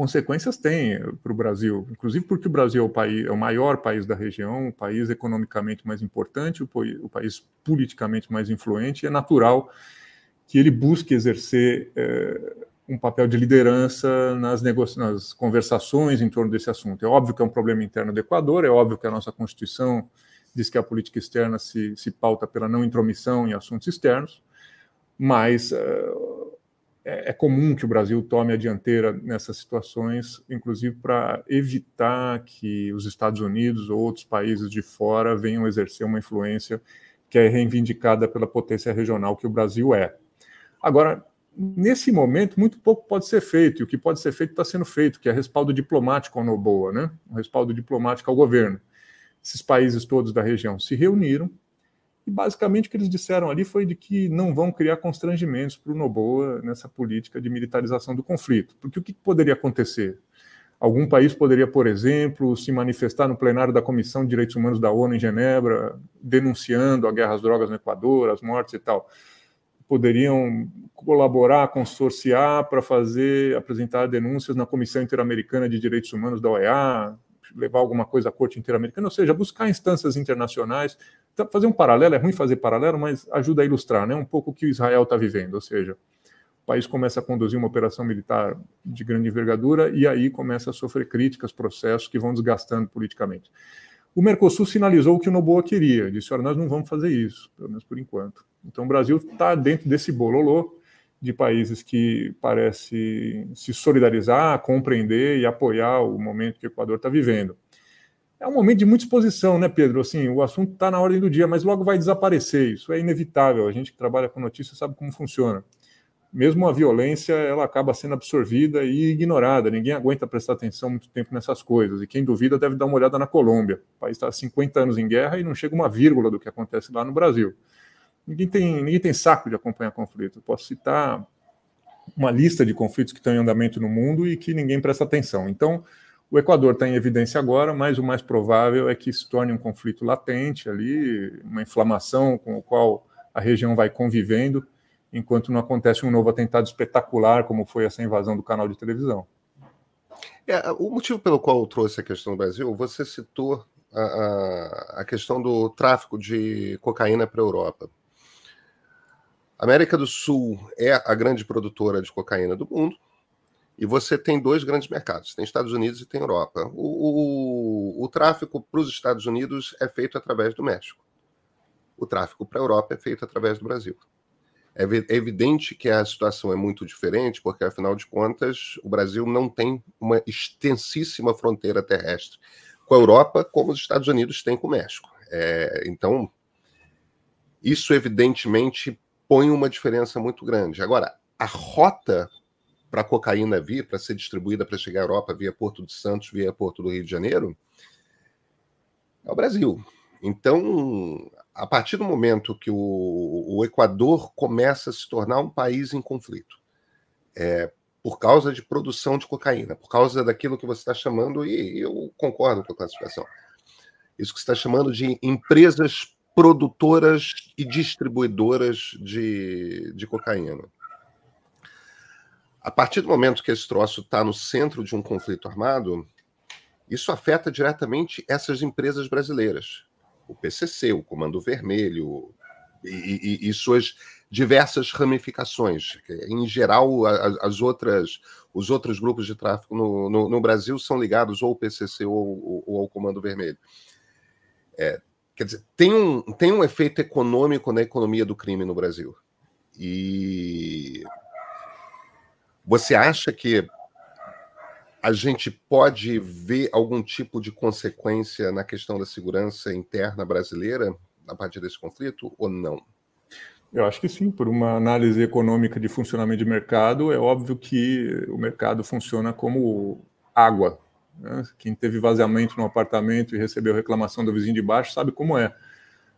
consequências tem para o Brasil, inclusive porque o Brasil é o, país, é o maior país da região, o país economicamente mais importante, o, o país politicamente mais influente, é natural que ele busque exercer é, um papel de liderança nas, nas conversações em torno desse assunto. É óbvio que é um problema interno do Equador, é óbvio que a nossa Constituição diz que a política externa se, se pauta pela não intromissão em assuntos externos, mas uh, é, é, comum que o Brasil tome a dianteira nessas situações, inclusive para evitar que os Estados Unidos ou outros países de fora venham exercer uma influência que é reivindicada pela potência regional que o Brasil é. Agora, nesse momento, muito pouco pode ser feito, e o que pode ser feito está sendo feito, que é respaldo diplomático ao Noboa, né? respaldo diplomático ao governo. Esses países todos da região se reuniram e basicamente o que eles disseram ali foi de que não vão criar constrangimentos para o Noboa nessa política de militarização do conflito. Porque o que poderia acontecer? Algum país poderia, por exemplo, se manifestar no plenário da Comissão de Direitos Humanos da ONU em Genebra, denunciando a guerra às drogas no Equador, as mortes e tal. Poderiam colaborar, consorciar para fazer, apresentar denúncias na Comissão Interamericana de Direitos Humanos da OEA, levar alguma coisa à Corte Interamericana, ou seja, buscar instâncias internacionais. Então, fazer um paralelo, é ruim fazer paralelo, mas ajuda a ilustrar né, um pouco o que o Israel está vivendo, ou seja, país começa a conduzir uma operação militar de grande envergadura e aí começa a sofrer críticas, processos que vão desgastando politicamente. O Mercosul sinalizou o que o Noboa queria, disse: olha, nós não vamos fazer isso, pelo menos por enquanto. Então o Brasil está dentro desse bololô de países que parece se solidarizar, compreender e apoiar o momento que o Equador está vivendo. É um momento de muita exposição, né, Pedro? Assim, o assunto está na ordem do dia, mas logo vai desaparecer. Isso é inevitável. A gente que trabalha com notícias sabe como funciona mesmo a violência ela acaba sendo absorvida e ignorada. Ninguém aguenta prestar atenção muito tempo nessas coisas. E quem duvida deve dar uma olhada na Colômbia. O país está há 50 anos em guerra e não chega uma vírgula do que acontece lá no Brasil. Ninguém tem, ninguém tem saco de acompanhar conflito. Eu posso citar uma lista de conflitos que estão em andamento no mundo e que ninguém presta atenção. Então, o Equador está em evidência agora, mas o mais provável é que se torne um conflito latente ali, uma inflamação com o qual a região vai convivendo enquanto não acontece um novo atentado espetacular, como foi essa invasão do canal de televisão. É, o motivo pelo qual eu trouxe a questão do Brasil, você citou a, a, a questão do tráfico de cocaína para a Europa. A América do Sul é a grande produtora de cocaína do mundo, e você tem dois grandes mercados, tem Estados Unidos e tem Europa. O, o, o tráfico para os Estados Unidos é feito através do México. O tráfico para a Europa é feito através do Brasil. É, é evidente que a situação é muito diferente, porque, afinal de contas, o Brasil não tem uma extensíssima fronteira terrestre com a Europa, como os Estados Unidos têm com o México. É, então, isso evidentemente põe uma diferença muito grande. Agora, a rota para a cocaína vir, para ser distribuída para chegar à Europa via Porto de Santos, via Porto do Rio de Janeiro, é o Brasil. Então, a partir do momento que o, o, Equador começa a se tornar um país em conflito, é, por causa de produção de cocaína, por causa daquilo que você está chamando, e eu concordo com a classificação, isso que você está chamando de empresas produtoras e distribuidoras de, de cocaína. A partir do momento que esse troço está no centro de um conflito armado, isso afeta diretamente essas empresas brasileiras o PCC, o Comando Vermelho e, e, e suas diversas ramificações. Em geral, as outras, os outros grupos de tráfico no, no, no Brasil são ligados ou ao PCC ou, ou ao Comando Vermelho. É, quer dizer, tem um, tem um efeito econômico na economia do crime no Brasil. E você acha que a gente pode ver algum tipo de consequência na questão da segurança interna brasileira a partir desse conflito ou não? Eu acho que sim, por uma análise econômica de funcionamento de mercado, é óbvio que o mercado funciona como água. Né? Quem teve vazamento no apartamento e recebeu reclamação do vizinho de baixo sabe como é.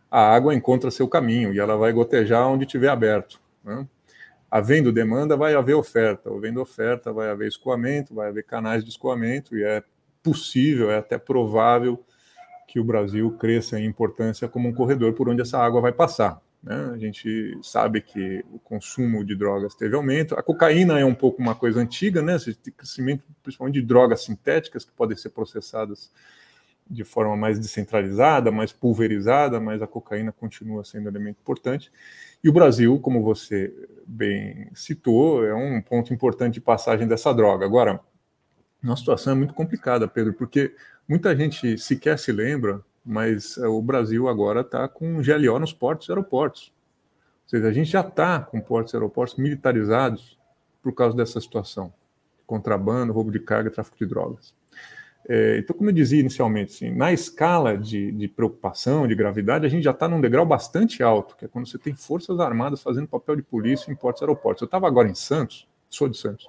A água encontra seu caminho e ela vai gotejar onde tiver aberto. Né? Havendo demanda, vai haver oferta. Havendo oferta, vai haver escoamento, vai haver canais de escoamento, e é possível, é até provável que o Brasil cresça em importância como um corredor por onde essa água vai passar. Né? A gente sabe que o consumo de drogas teve aumento. A cocaína é um pouco uma coisa antiga, né? Tem crescimento principalmente de drogas sintéticas que podem ser processadas de forma mais descentralizada, mais pulverizada, mas a cocaína continua sendo um elemento importante. E o Brasil, como você bem citou, é um ponto importante de passagem dessa droga. Agora, a situação é muito complicada, Pedro, porque muita gente sequer se lembra, mas o Brasil agora está com GLO nos portos e aeroportos. Ou seja, a gente já está com portos e aeroportos militarizados por causa dessa situação. Contrabando, roubo de carga, tráfico de drogas. É, então, como eu dizia inicialmente, assim, na escala de, de, preocupação, de gravidade, a gente já está num degrau bastante alto, que é quando você tem forças armadas fazendo papel de polícia em portos e aeroportos. Eu estava agora em Santos, sou de Santos,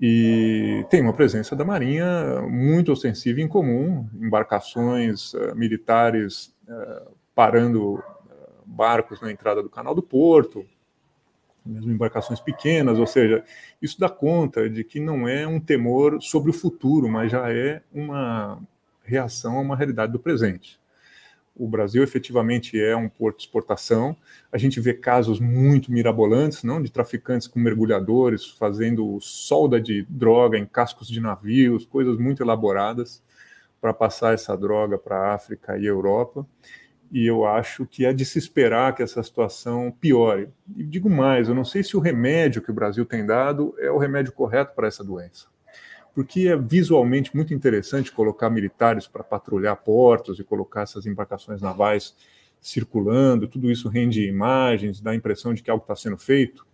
e tem uma presença da Marinha muito ostensiva em comum, embarcações uh, militares uh, parando uh, barcos na entrada do canal do Porto, mesmo embarcações pequenas, ou seja, isso dá conta de que não é um temor sobre o futuro, mas já é uma reação a uma realidade do presente o Brasil efetivamente é um porto de exportação. A gente vê casos muito mirabolantes, não, de traficantes com mergulhadores fazendo solda de droga em cascos de navios, coisas muito elaboradas para passar essa droga para a África e Europa. E eu acho que é de se esperar que essa situação piore. E digo mais, eu não sei se o remédio que o Brasil tem dado é o remédio correto para essa doença porque é visualmente muito interessante colocar militares para patrulhar portos e colocar essas embarcações navais circulando, tudo isso rende imagens, dá a impressão de que algo está sendo feito,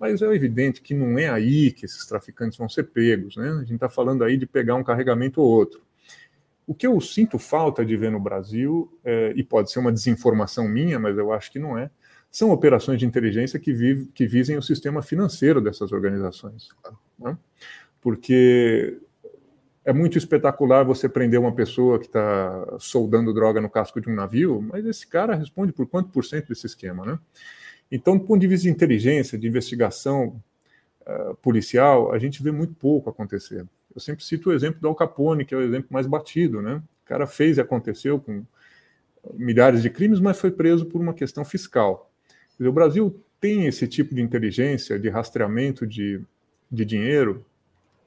mas é evidente que não é aí que esses traficantes vão ser pegos, né? A gente está falando aí de pegar um carregamento ou outro. O que eu sinto falta de ver no Brasil, é, e pode ser uma desinformação minha, mas eu acho que não é, são operações de inteligência que, vive, que visem o sistema financeiro dessas organizações. Né? porque é muito espetacular você prender uma pessoa que está soldando droga no casco de um navio, mas esse cara responde por quanto por cento desse esquema, né? Então, do ponto de vista de inteligência, de investigação uh, policial, a gente vê muito pouco acontecer. Eu sempre cito o exemplo do Al Capone, que é o exemplo mais batido, né? O cara fez e aconteceu com milhares de crimes, mas foi preso por uma questão fiscal. O Brasil tem esse tipo de inteligência, de rastreamento de, de dinheiro,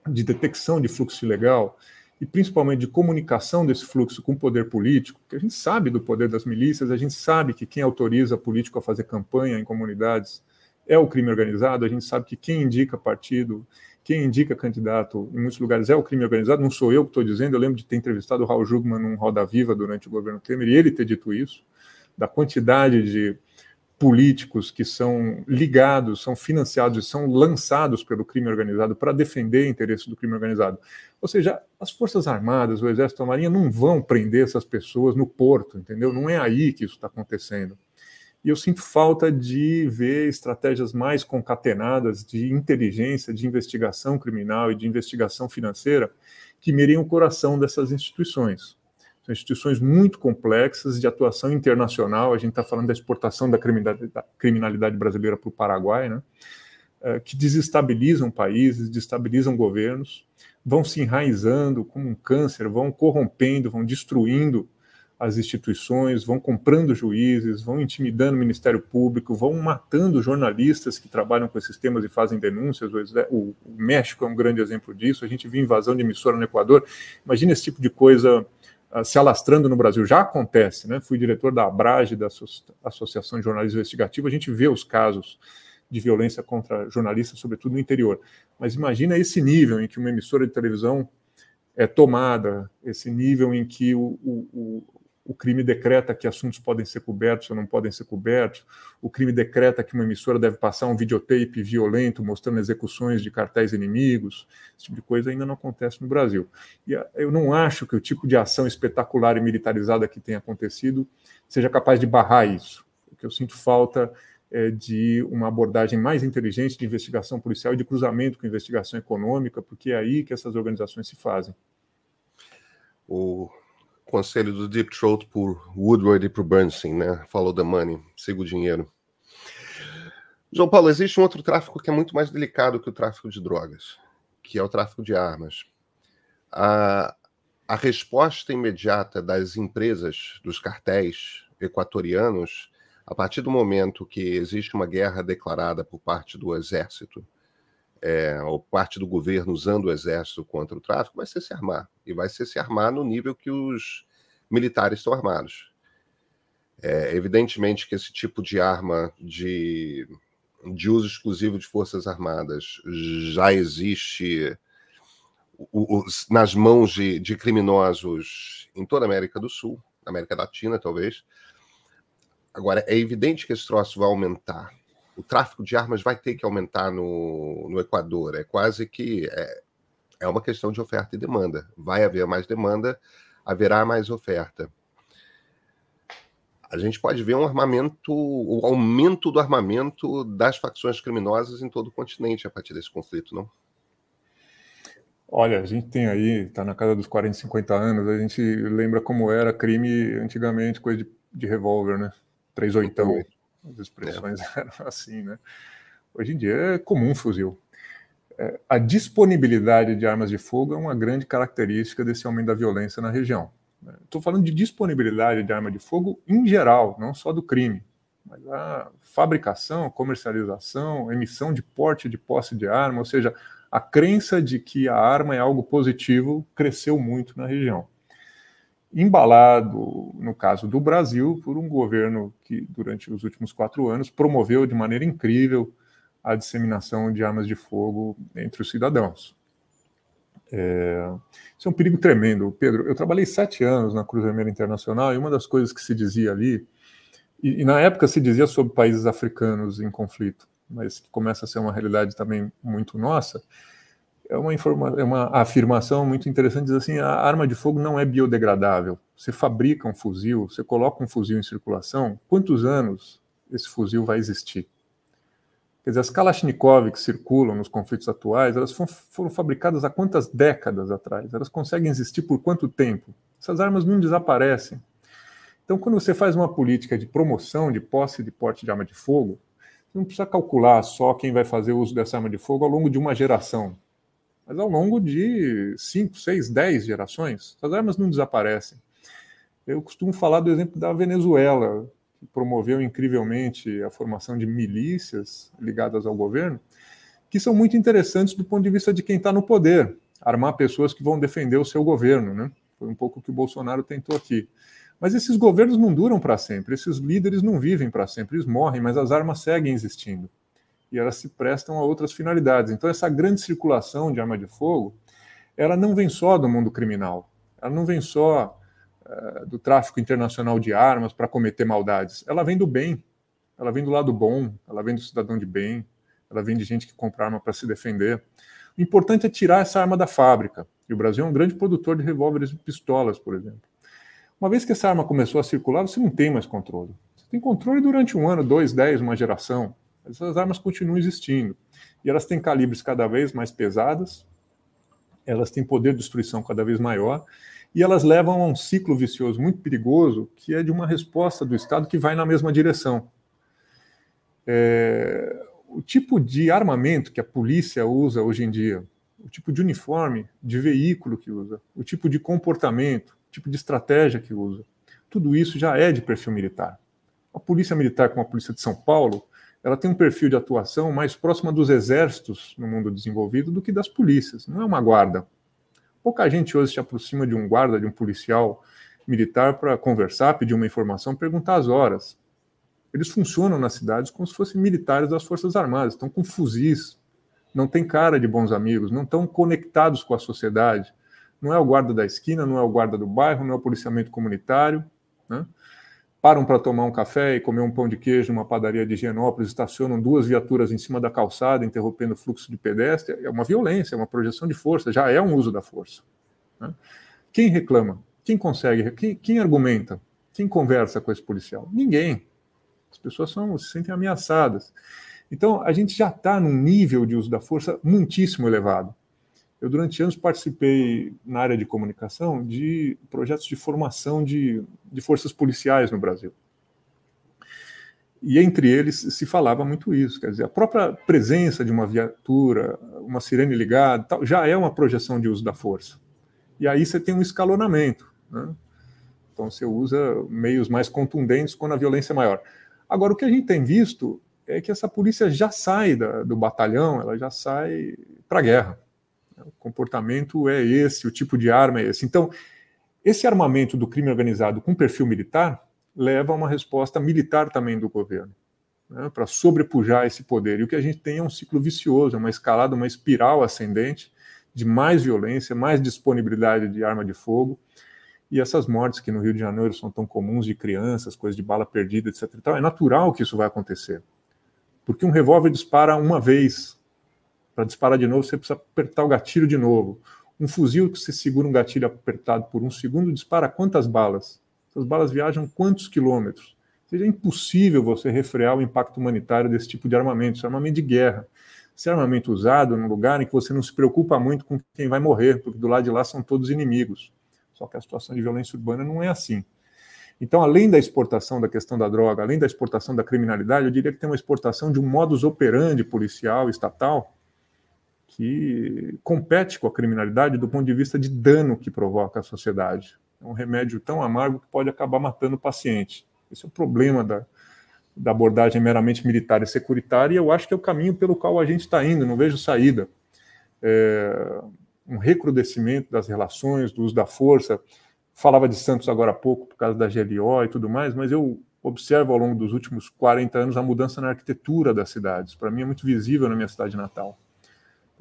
de detecção de fluxo ilegal e principalmente de comunicação desse fluxo com o poder político, que a gente sabe do poder das milícias, a gente sabe que quem autoriza político a fazer campanha em comunidades é o crime organizado, a gente sabe que quem indica partido, quem indica candidato em muitos lugares é o crime organizado, não sou eu que estou dizendo, eu lembro de ter entrevistado o Raul Jugman num Roda Viva durante o governo Temer e ele ter dito isso, da quantidade de políticos que são ligados, são financiados e são lançados pelo crime organizado para defender interesses do crime organizado. Ou seja, as Forças Armadas, o Exército, a Marinha não vão prender essas pessoas no porto, entendeu? Não é aí que isso está acontecendo. E eu sinto falta de ver estratégias mais concatenadas de inteligência, de investigação criminal e de investigação financeira que mirem o coração dessas instituições. São instituições muito complexas de atuação internacional. A gente está falando da exportação da criminalidade, brasileira para o Paraguai, né? Eh, que desestabilizam países, desestabilizam governos, vão se enraizando como um câncer, vão corrompendo, vão destruindo as instituições, vão comprando juízes, vão intimidando o Ministério Público, vão matando jornalistas que trabalham com esses temas e fazem denúncias. O, México é um grande exemplo disso. A gente viu invasão de emissora no Equador. Imagina esse tipo de coisa ah, se alastrando no Brasil. Já acontece, né? Fui diretor da Abrage, da Associação de Jornalismo Investigativo, a gente vê os casos de violência contra jornalistas, sobretudo no interior. Mas imagina esse nível em que uma emissora de televisão é tomada, esse nível em que o, o, o crime decreta que assuntos podem ser cobertos ou não podem ser cobertos, o crime decreta que uma emissora deve passar um videotape violento mostrando execuções de cartéis inimigos, esse tipo de coisa ainda não acontece no Brasil. E ah, eu não acho que o tipo de ação espetacular e militarizada que tem acontecido seja capaz de barrar isso. O que eu sinto falta é de uma abordagem mais inteligente de investigação policial e de cruzamento com investigação econômica, porque é aí que essas organizações se fazem. O conselho do Deep Throat por Woodward e por Bernstein, né? Follow the money, siga o dinheiro. João Paulo, existe um outro tráfico que é muito mais delicado que o tráfico de drogas, que é o tráfico de armas. A, a resposta imediata das empresas, dos cartéis equatorianos, a partir do momento que existe uma guerra declarada por parte do exército, é, ou parte do governo usando o exército contra o tráfico, vai ser se armar. E vai ser se armar no nível que os militares estão armados. É, evidentemente que esse tipo de arma de, de uso exclusivo de forças armadas já existe nas mãos de, de criminosos em toda a América do Sul, América Latina, talvez. Agora, é evidente que esse troço vai aumentar o tráfico de armas vai ter que aumentar no, no Equador. É quase que é, é uma questão de oferta e demanda. Vai haver mais demanda, haverá mais oferta. A gente pode ver um armamento, o aumento do armamento das facções criminosas em todo o continente a partir desse conflito, não? Olha, a gente tem aí, está na casa dos 40, 50 anos, a gente lembra como era crime antigamente, coisa de, de revólver, né? Três oitão, as expressões é. eram assim, né? Hoje em dia é comum fuzil. É, a disponibilidade de armas de fogo é uma grande característica desse aumento da violência na região. Estou falando de disponibilidade de arma de fogo em geral, não só do crime, mas a fabricação, comercialização, emissão de porte de posse de arma, ou seja, a crença de que a arma é algo positivo cresceu muito na região. Embalado, no caso do Brasil, por um governo que, durante os últimos quatro anos, promoveu de maneira incrível a disseminação de armas de fogo entre os cidadãos. É, isso é um perigo tremendo. Pedro, eu trabalhei sete anos na Cruz Vermelha Internacional e uma das coisas que se dizia ali, e, e na época se dizia sobre países africanos em conflito, mas que começa a ser uma realidade também muito nossa, é uma, informa é uma afirmação muito interessante, diz assim, a arma de fogo não é biodegradável. Você fabrica um fuzil, você coloca um fuzil em circulação, quantos anos esse fuzil vai existir? Quer dizer, as Kalashnikov que circulam nos conflitos atuais, elas foram, foram fabricadas há quantas décadas atrás? Elas conseguem existir por quanto tempo? Essas armas não desaparecem. Então, quando você faz uma política de promoção de posse de porte de arma de fogo, não precisa calcular só quem vai fazer uso dessa arma de fogo ao longo de uma geração, mas ao longo de 5, 6, 10 gerações. As armas não desaparecem. Eu costumo falar do exemplo da Venezuela, que promoveu incrivelmente a formação de milícias ligadas ao governo, que são muito interessantes do ponto de vista de quem está no poder, armar pessoas que vão defender o seu governo. Né? Foi um pouco o que o Bolsonaro tentou aqui. Mas esses governos não duram para sempre, esses líderes não vivem para sempre, eles morrem, mas as armas seguem existindo. E elas se prestam a outras finalidades. Então, essa grande circulação de arma de fogo, ela não vem só do mundo criminal, ela não vem só uh, do tráfico internacional de armas para cometer maldades, ela vem do bem, ela vem do lado bom, ela vem do cidadão de bem, ela vem de gente que compra arma para se defender. O importante é tirar essa arma da fábrica. E o Brasil é um grande produtor de revólveres e pistolas, por exemplo. Uma vez que essa arma começou a circular, você não tem mais controle. Você tem controle durante um ano, dois, dez, uma geração. Essas armas continuam existindo. E elas têm calibres cada vez mais pesadas, elas têm poder de destruição cada vez maior, e elas levam a um ciclo vicioso muito perigoso, que é de uma resposta do Estado que vai na mesma direção. É, o tipo de armamento que a polícia usa hoje em dia, o tipo de uniforme, de veículo que usa, o tipo de comportamento, tipo de estratégia que usa. Tudo isso já é de perfil militar. A polícia militar, como a polícia de São Paulo, ela tem um perfil de atuação mais próxima dos exércitos no mundo desenvolvido do que das polícias. Não é uma guarda. Pouca gente hoje se aproxima de um guarda, de um policial militar para conversar, pedir uma informação, perguntar as horas. Eles funcionam nas cidades como se fossem militares das Forças Armadas, estão com fuzis, não têm cara de bons amigos, não estão conectados com a sociedade, não é o guarda da esquina, não é o guarda do bairro, não é o policiamento comunitário. Né? Param para tomar um café e comer um pão de queijo numa padaria de Higienópolis, estacionam duas viaturas em cima da calçada, interrompendo o fluxo de pedestre. É uma violência, é uma projeção de força, já é um uso da força. Né? Quem reclama? Quem consegue? Quem, quem argumenta? Quem conversa com esse policial? Ninguém. As pessoas são, se sentem ameaçadas. Então, a gente já está num nível de uso da força muitíssimo elevado. Eu, durante anos, participei na área de comunicação de projetos de formação de, de forças policiais no Brasil. E entre eles se falava muito isso, quer dizer, a própria presença de uma viatura, uma sirene ligada, tal, já é uma projeção de uso da força. E aí você tem um escalonamento. Né? Então você usa meios mais contundentes quando a violência é maior. Agora, o que a gente tem visto é que essa polícia já sai da, do batalhão, ela já sai para a guerra. O comportamento é esse, o tipo de arma é esse. Então, esse armamento do crime organizado com perfil militar leva a uma resposta militar também do governo, né, para sobrepujar esse poder. E o que a gente tem é um ciclo vicioso, é uma escalada, uma espiral ascendente de mais violência, mais disponibilidade de arma de fogo. E essas mortes que no Rio de Janeiro são tão comuns de crianças, coisas de bala perdida, etc. é natural que isso vai acontecer. Porque um revólver dispara uma vez, para disparar de novo, você precisa apertar o gatilho de novo. Um fuzil que você segura um gatilho apertado por um segundo dispara quantas balas? Essas balas viajam quantos quilômetros? Seja, é impossível você refrear o impacto humanitário desse tipo de armamento. Isso é armamento de guerra. ser armamento usado num lugar em que você não se preocupa muito com quem vai morrer, porque do lado de lá são todos inimigos. Só que a situação de violência urbana não é assim. Então, além da exportação da questão da droga, além da exportação da criminalidade, eu diria que tem uma exportação de um modus operandi policial, estatal, que compete com a criminalidade do ponto de vista de dano que provoca à sociedade. É um remédio tão amargo que pode acabar matando o paciente. Esse é o problema da, da abordagem meramente militar e securitária, e eu acho que é o caminho pelo qual a gente está indo, não vejo saída. É, um recrudescimento das relações, do uso da força. Falava de Santos agora há pouco, por causa da GLO e tudo mais, mas eu observo ao longo dos últimos 40 anos a mudança na arquitetura das cidades. Para mim é muito visível na minha cidade natal.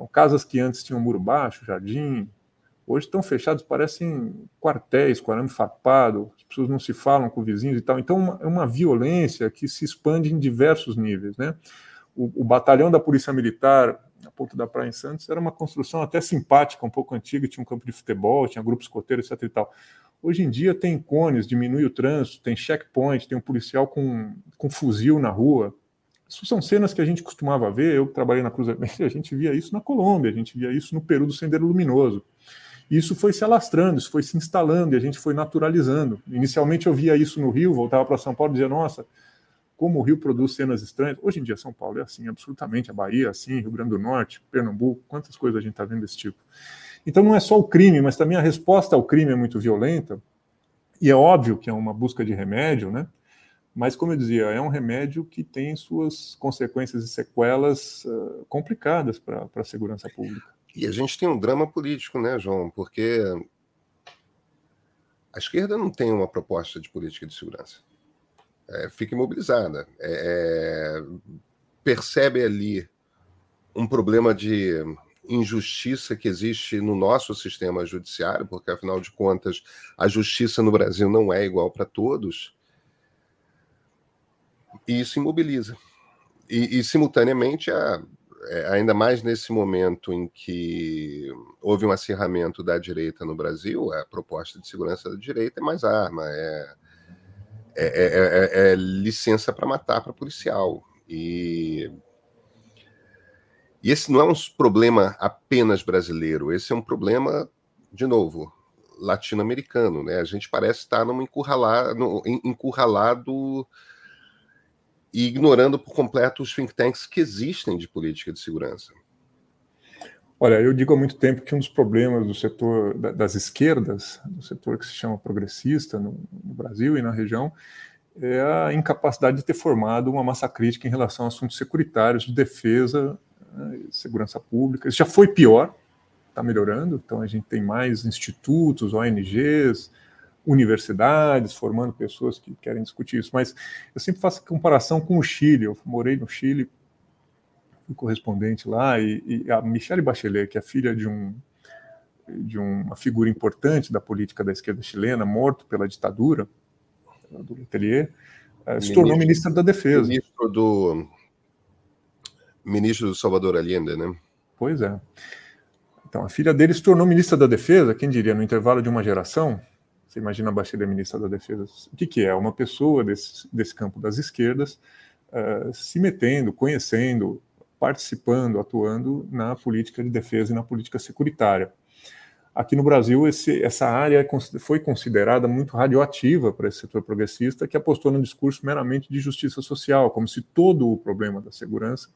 Então, casas que antes tinham muro baixo, jardim, hoje estão fechados, parecem quartéis com arame farpado, as pessoas não se falam com vizinhos e tal. Então, é uma violência que se expande em diversos níveis. Né? O, o, batalhão da Polícia Militar, na Ponta da Praia em Santos, era uma construção até simpática, um pouco antiga, tinha um campo de futebol, tinha grupos escoteiros, etc. E tal. Hoje em dia tem cones, diminui o trânsito, tem checkpoint, tem um policial com, com fuzil na rua. Isso são cenas que a gente costumava ver. Eu trabalhei na Cruz Vermelha, a gente via isso na Colômbia, a gente via isso no Peru do Sendero Luminoso. Isso foi se alastrando, isso foi se instalando e a gente foi naturalizando. Inicialmente eu via isso no Rio, voltava para São Paulo e dizia: nossa, como o Rio produz cenas estranhas. Hoje em dia, São Paulo é assim, absolutamente. A Bahia é assim, Rio Grande do Norte, Pernambuco, quantas coisas a gente está vendo desse tipo. Então não é só o crime, mas também a resposta ao crime é muito violenta. E é óbvio que é uma busca de remédio, né? Mas, como eu dizia, é um remédio que tem suas consequências e sequelas uh, complicadas para a segurança pública. E a gente tem um drama político, né, João? Porque a esquerda não tem uma proposta de política de segurança. É, fica imobilizada. É, é percebe ali um problema de injustiça que existe no nosso sistema judiciário, porque afinal de contas a justiça no Brasil não é igual para todos, e isso imobiliza. E, e simultaneamente a é, ainda mais nesse momento em que houve um acirramento da direita no Brasil, a proposta de segurança da direita é mais arma, é, é, é, é licença para matar para policial. E, e esse não é um problema apenas brasileiro, esse é um problema, de novo, latino-americano. Né? A gente parece estar num encurralado, encurralado e ignorando por completo os think tanks que existem de política de segurança. Olha, eu digo há muito tempo que um dos problemas do setor das esquerdas, do setor que se chama progressista no, Brasil e na região, é a incapacidade de ter formado uma massa crítica em relação a assuntos securitários, de defesa, né, segurança pública. Isso já foi pior, está melhorando, então a gente tem mais institutos, ONGs, universidades, formando pessoas que querem discutir isso. Mas eu sempre faço comparação com o Chile. Eu morei no Chile, fui correspondente lá, e, e a Michelle Bachelet, que é filha de um de uma figura importante da política da esquerda chilena, morto pela ditadura do Letelier, eh, se tornou ministra da Defesa. Ministro do ministro do Salvador Allende, né? Pois é. Então, a filha dele se tornou ministra da Defesa, quem diria, no intervalo de uma geração, você imagina a Baixada Ministra da Defesa. O que, que é? Uma pessoa desse, desse campo das esquerdas uh, se metendo, conhecendo, participando, atuando na política de defesa e na política securitária. Aqui no Brasil, esse, essa área é foi considerada muito radioativa para esse setor progressista, que apostou num discurso meramente de justiça social, como se todo o problema da segurança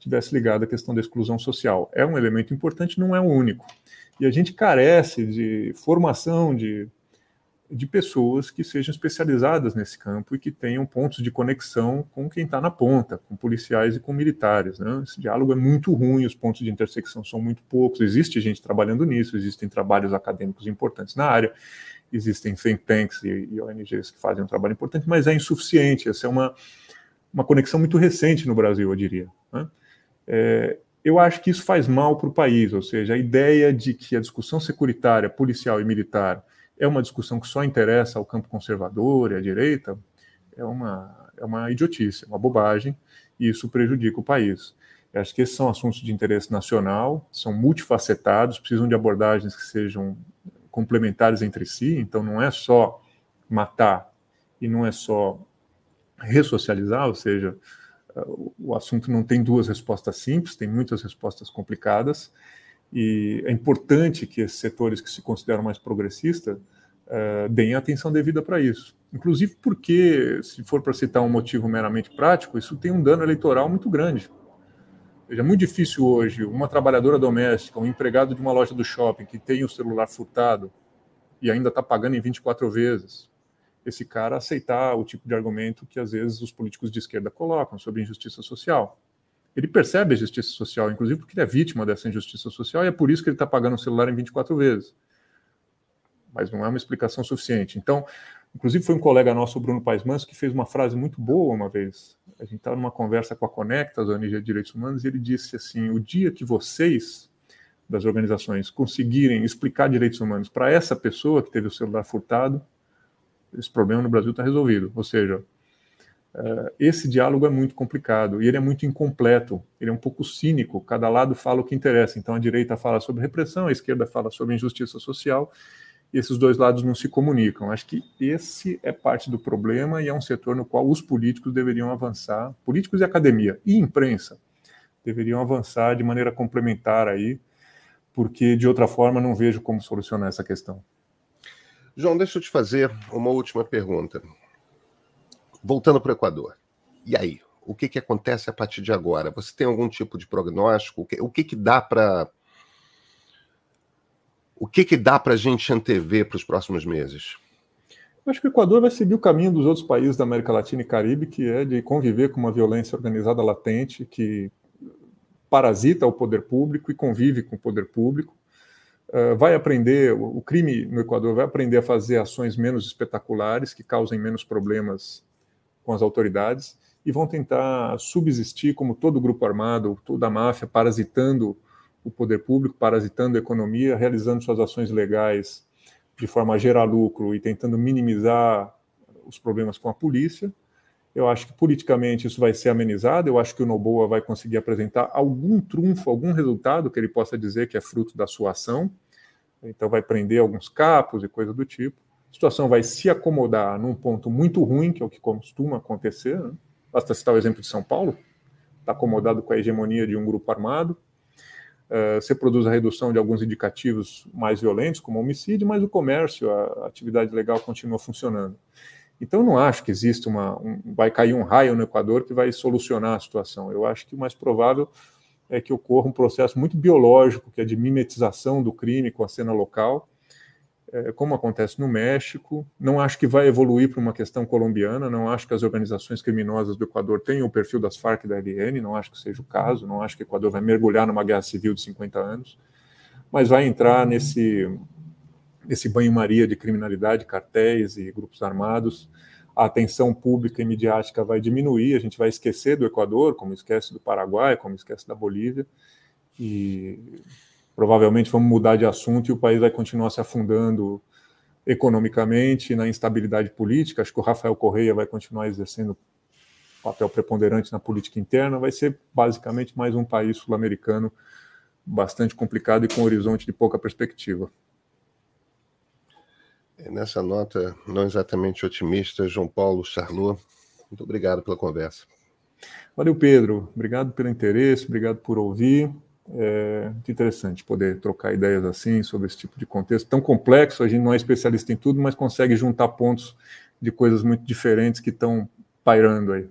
tivesse ligado à questão da exclusão social. É um elemento importante, não é o único. E a gente carece de formação de de pessoas que sejam especializadas nesse campo e que tenham pontos de conexão com quem está na ponta, com policiais e com militares. Né? Esse diálogo é muito ruim, os pontos de intersecção são muito poucos. Existe gente trabalhando nisso, existem trabalhos acadêmicos importantes na área, existem think tanks e, e ONGs que fazem um trabalho importante, mas é insuficiente. Essa é uma, uma conexão muito recente no Brasil, eu diria. Né? É, eu acho que isso faz mal para o país, ou seja, a ideia de que a discussão securitária, policial e militar é uma discussão que só interessa ao campo conservador e à direita, é uma, é uma idiotice, é uma bobagem, e isso prejudica o país. Eu acho que esses são assuntos de interesse nacional, são multifacetados, precisam de abordagens que sejam complementares entre si, então não é só matar e não é só ressocializar, ou seja, o assunto não tem duas respostas simples, tem muitas respostas complicadas, e é importante que esses setores que se consideram mais progressistas uh, deem atenção devida para isso. Inclusive porque, se for para citar um motivo meramente prático, isso tem um dano eleitoral muito grande. Veja, é muito difícil hoje uma trabalhadora doméstica, um empregado de uma loja do shopping que tem o celular furtado e ainda está pagando em 24 vezes, esse cara aceitar o tipo de argumento que às vezes os políticos de esquerda colocam sobre injustiça social. Ele percebe a justiça social, inclusive porque ele é vítima dessa injustiça social e é por isso que ele está pagando o celular em 24 vezes. Mas não é uma explicação suficiente. Então, inclusive foi um colega nosso, Bruno Paes Manso, que fez uma frase muito boa uma vez. A gente estava numa conversa com a Conecta, a ONG de Direitos Humanos, e ele disse assim: o dia que vocês das organizações conseguirem explicar direitos humanos para essa pessoa que teve o celular furtado, esse problema no Brasil está resolvido. Ou seja, esse diálogo é muito complicado e ele é muito incompleto, ele é um pouco cínico, cada lado fala o que interessa. Então a direita fala sobre repressão, a esquerda fala sobre injustiça social, e esses dois lados não se comunicam. Acho que esse é parte do problema e é um setor no qual os políticos deveriam avançar, políticos e academia e imprensa deveriam avançar de maneira complementar aí, porque de outra forma não vejo como solucionar essa questão. João, deixa eu te fazer uma última pergunta. Voltando para o Equador. E aí? O que, que acontece a partir de agora? Você tem algum tipo de prognóstico? O que, o que, que dá para. O que, que dá para a gente antever para os próximos meses? Eu acho que o Equador vai seguir o caminho dos outros países da América Latina e Caribe, que é de conviver com uma violência organizada latente que parasita o poder público e convive com o poder público uh, vai aprender, o crime no Equador vai aprender a fazer ações menos espetaculares, que causem menos problemas com as autoridades, e vão tentar subsistir como todo grupo armado, toda a máfia, parasitando o poder público, parasitando a economia, realizando suas ações legais de forma a gerar lucro e tentando minimizar os problemas com a polícia. Eu acho que politicamente isso vai ser amenizado. Eu acho que o Noboa vai conseguir apresentar algum trunfo, algum resultado que ele possa dizer que é fruto da sua ação. Então vai prender alguns capos e coisa do tipo. Situação vai se acomodar num ponto muito ruim, que é o que costuma acontecer. Né? Basta citar o exemplo de São Paulo, está acomodado com a hegemonia de um grupo armado. Uh, você produz a redução de alguns indicativos mais violentos, como homicídio, mas o comércio, a atividade legal continua funcionando. Então, não acho que exista uma. Um, vai cair um raio no Equador que vai solucionar a situação. Eu acho que o mais provável é que ocorra um processo muito biológico, que é de mimetização do crime com a cena local, como acontece no México. Não acho que vai evoluir para uma questão colombiana, não acho que as organizações criminosas do Equador tenham o perfil das Farc e da LN, não acho que seja o caso, não acho que o Equador vai mergulhar numa guerra civil de 50 anos, mas vai entrar nesse esse banho-maria de criminalidade, cartéis e grupos armados, a atenção pública e midiática vai diminuir, a gente vai esquecer do Equador, como esquece do Paraguai, como esquece da Bolívia, e provavelmente vamos mudar de assunto e o país vai continuar se afundando economicamente na instabilidade política. Acho que o Rafael Correia vai continuar exercendo papel preponderante na política interna, vai ser basicamente mais um país sul-americano bastante complicado e com um horizonte de pouca perspectiva. Nessa nota não exatamente otimista, João Paulo Charlot, muito obrigado pela conversa. Valeu, Pedro. Obrigado pelo interesse, obrigado por ouvir. É muito interessante poder trocar ideias assim sobre esse tipo de contexto tão complexo. A gente não é especialista em tudo, mas consegue juntar pontos de coisas muito diferentes que estão pairando aí.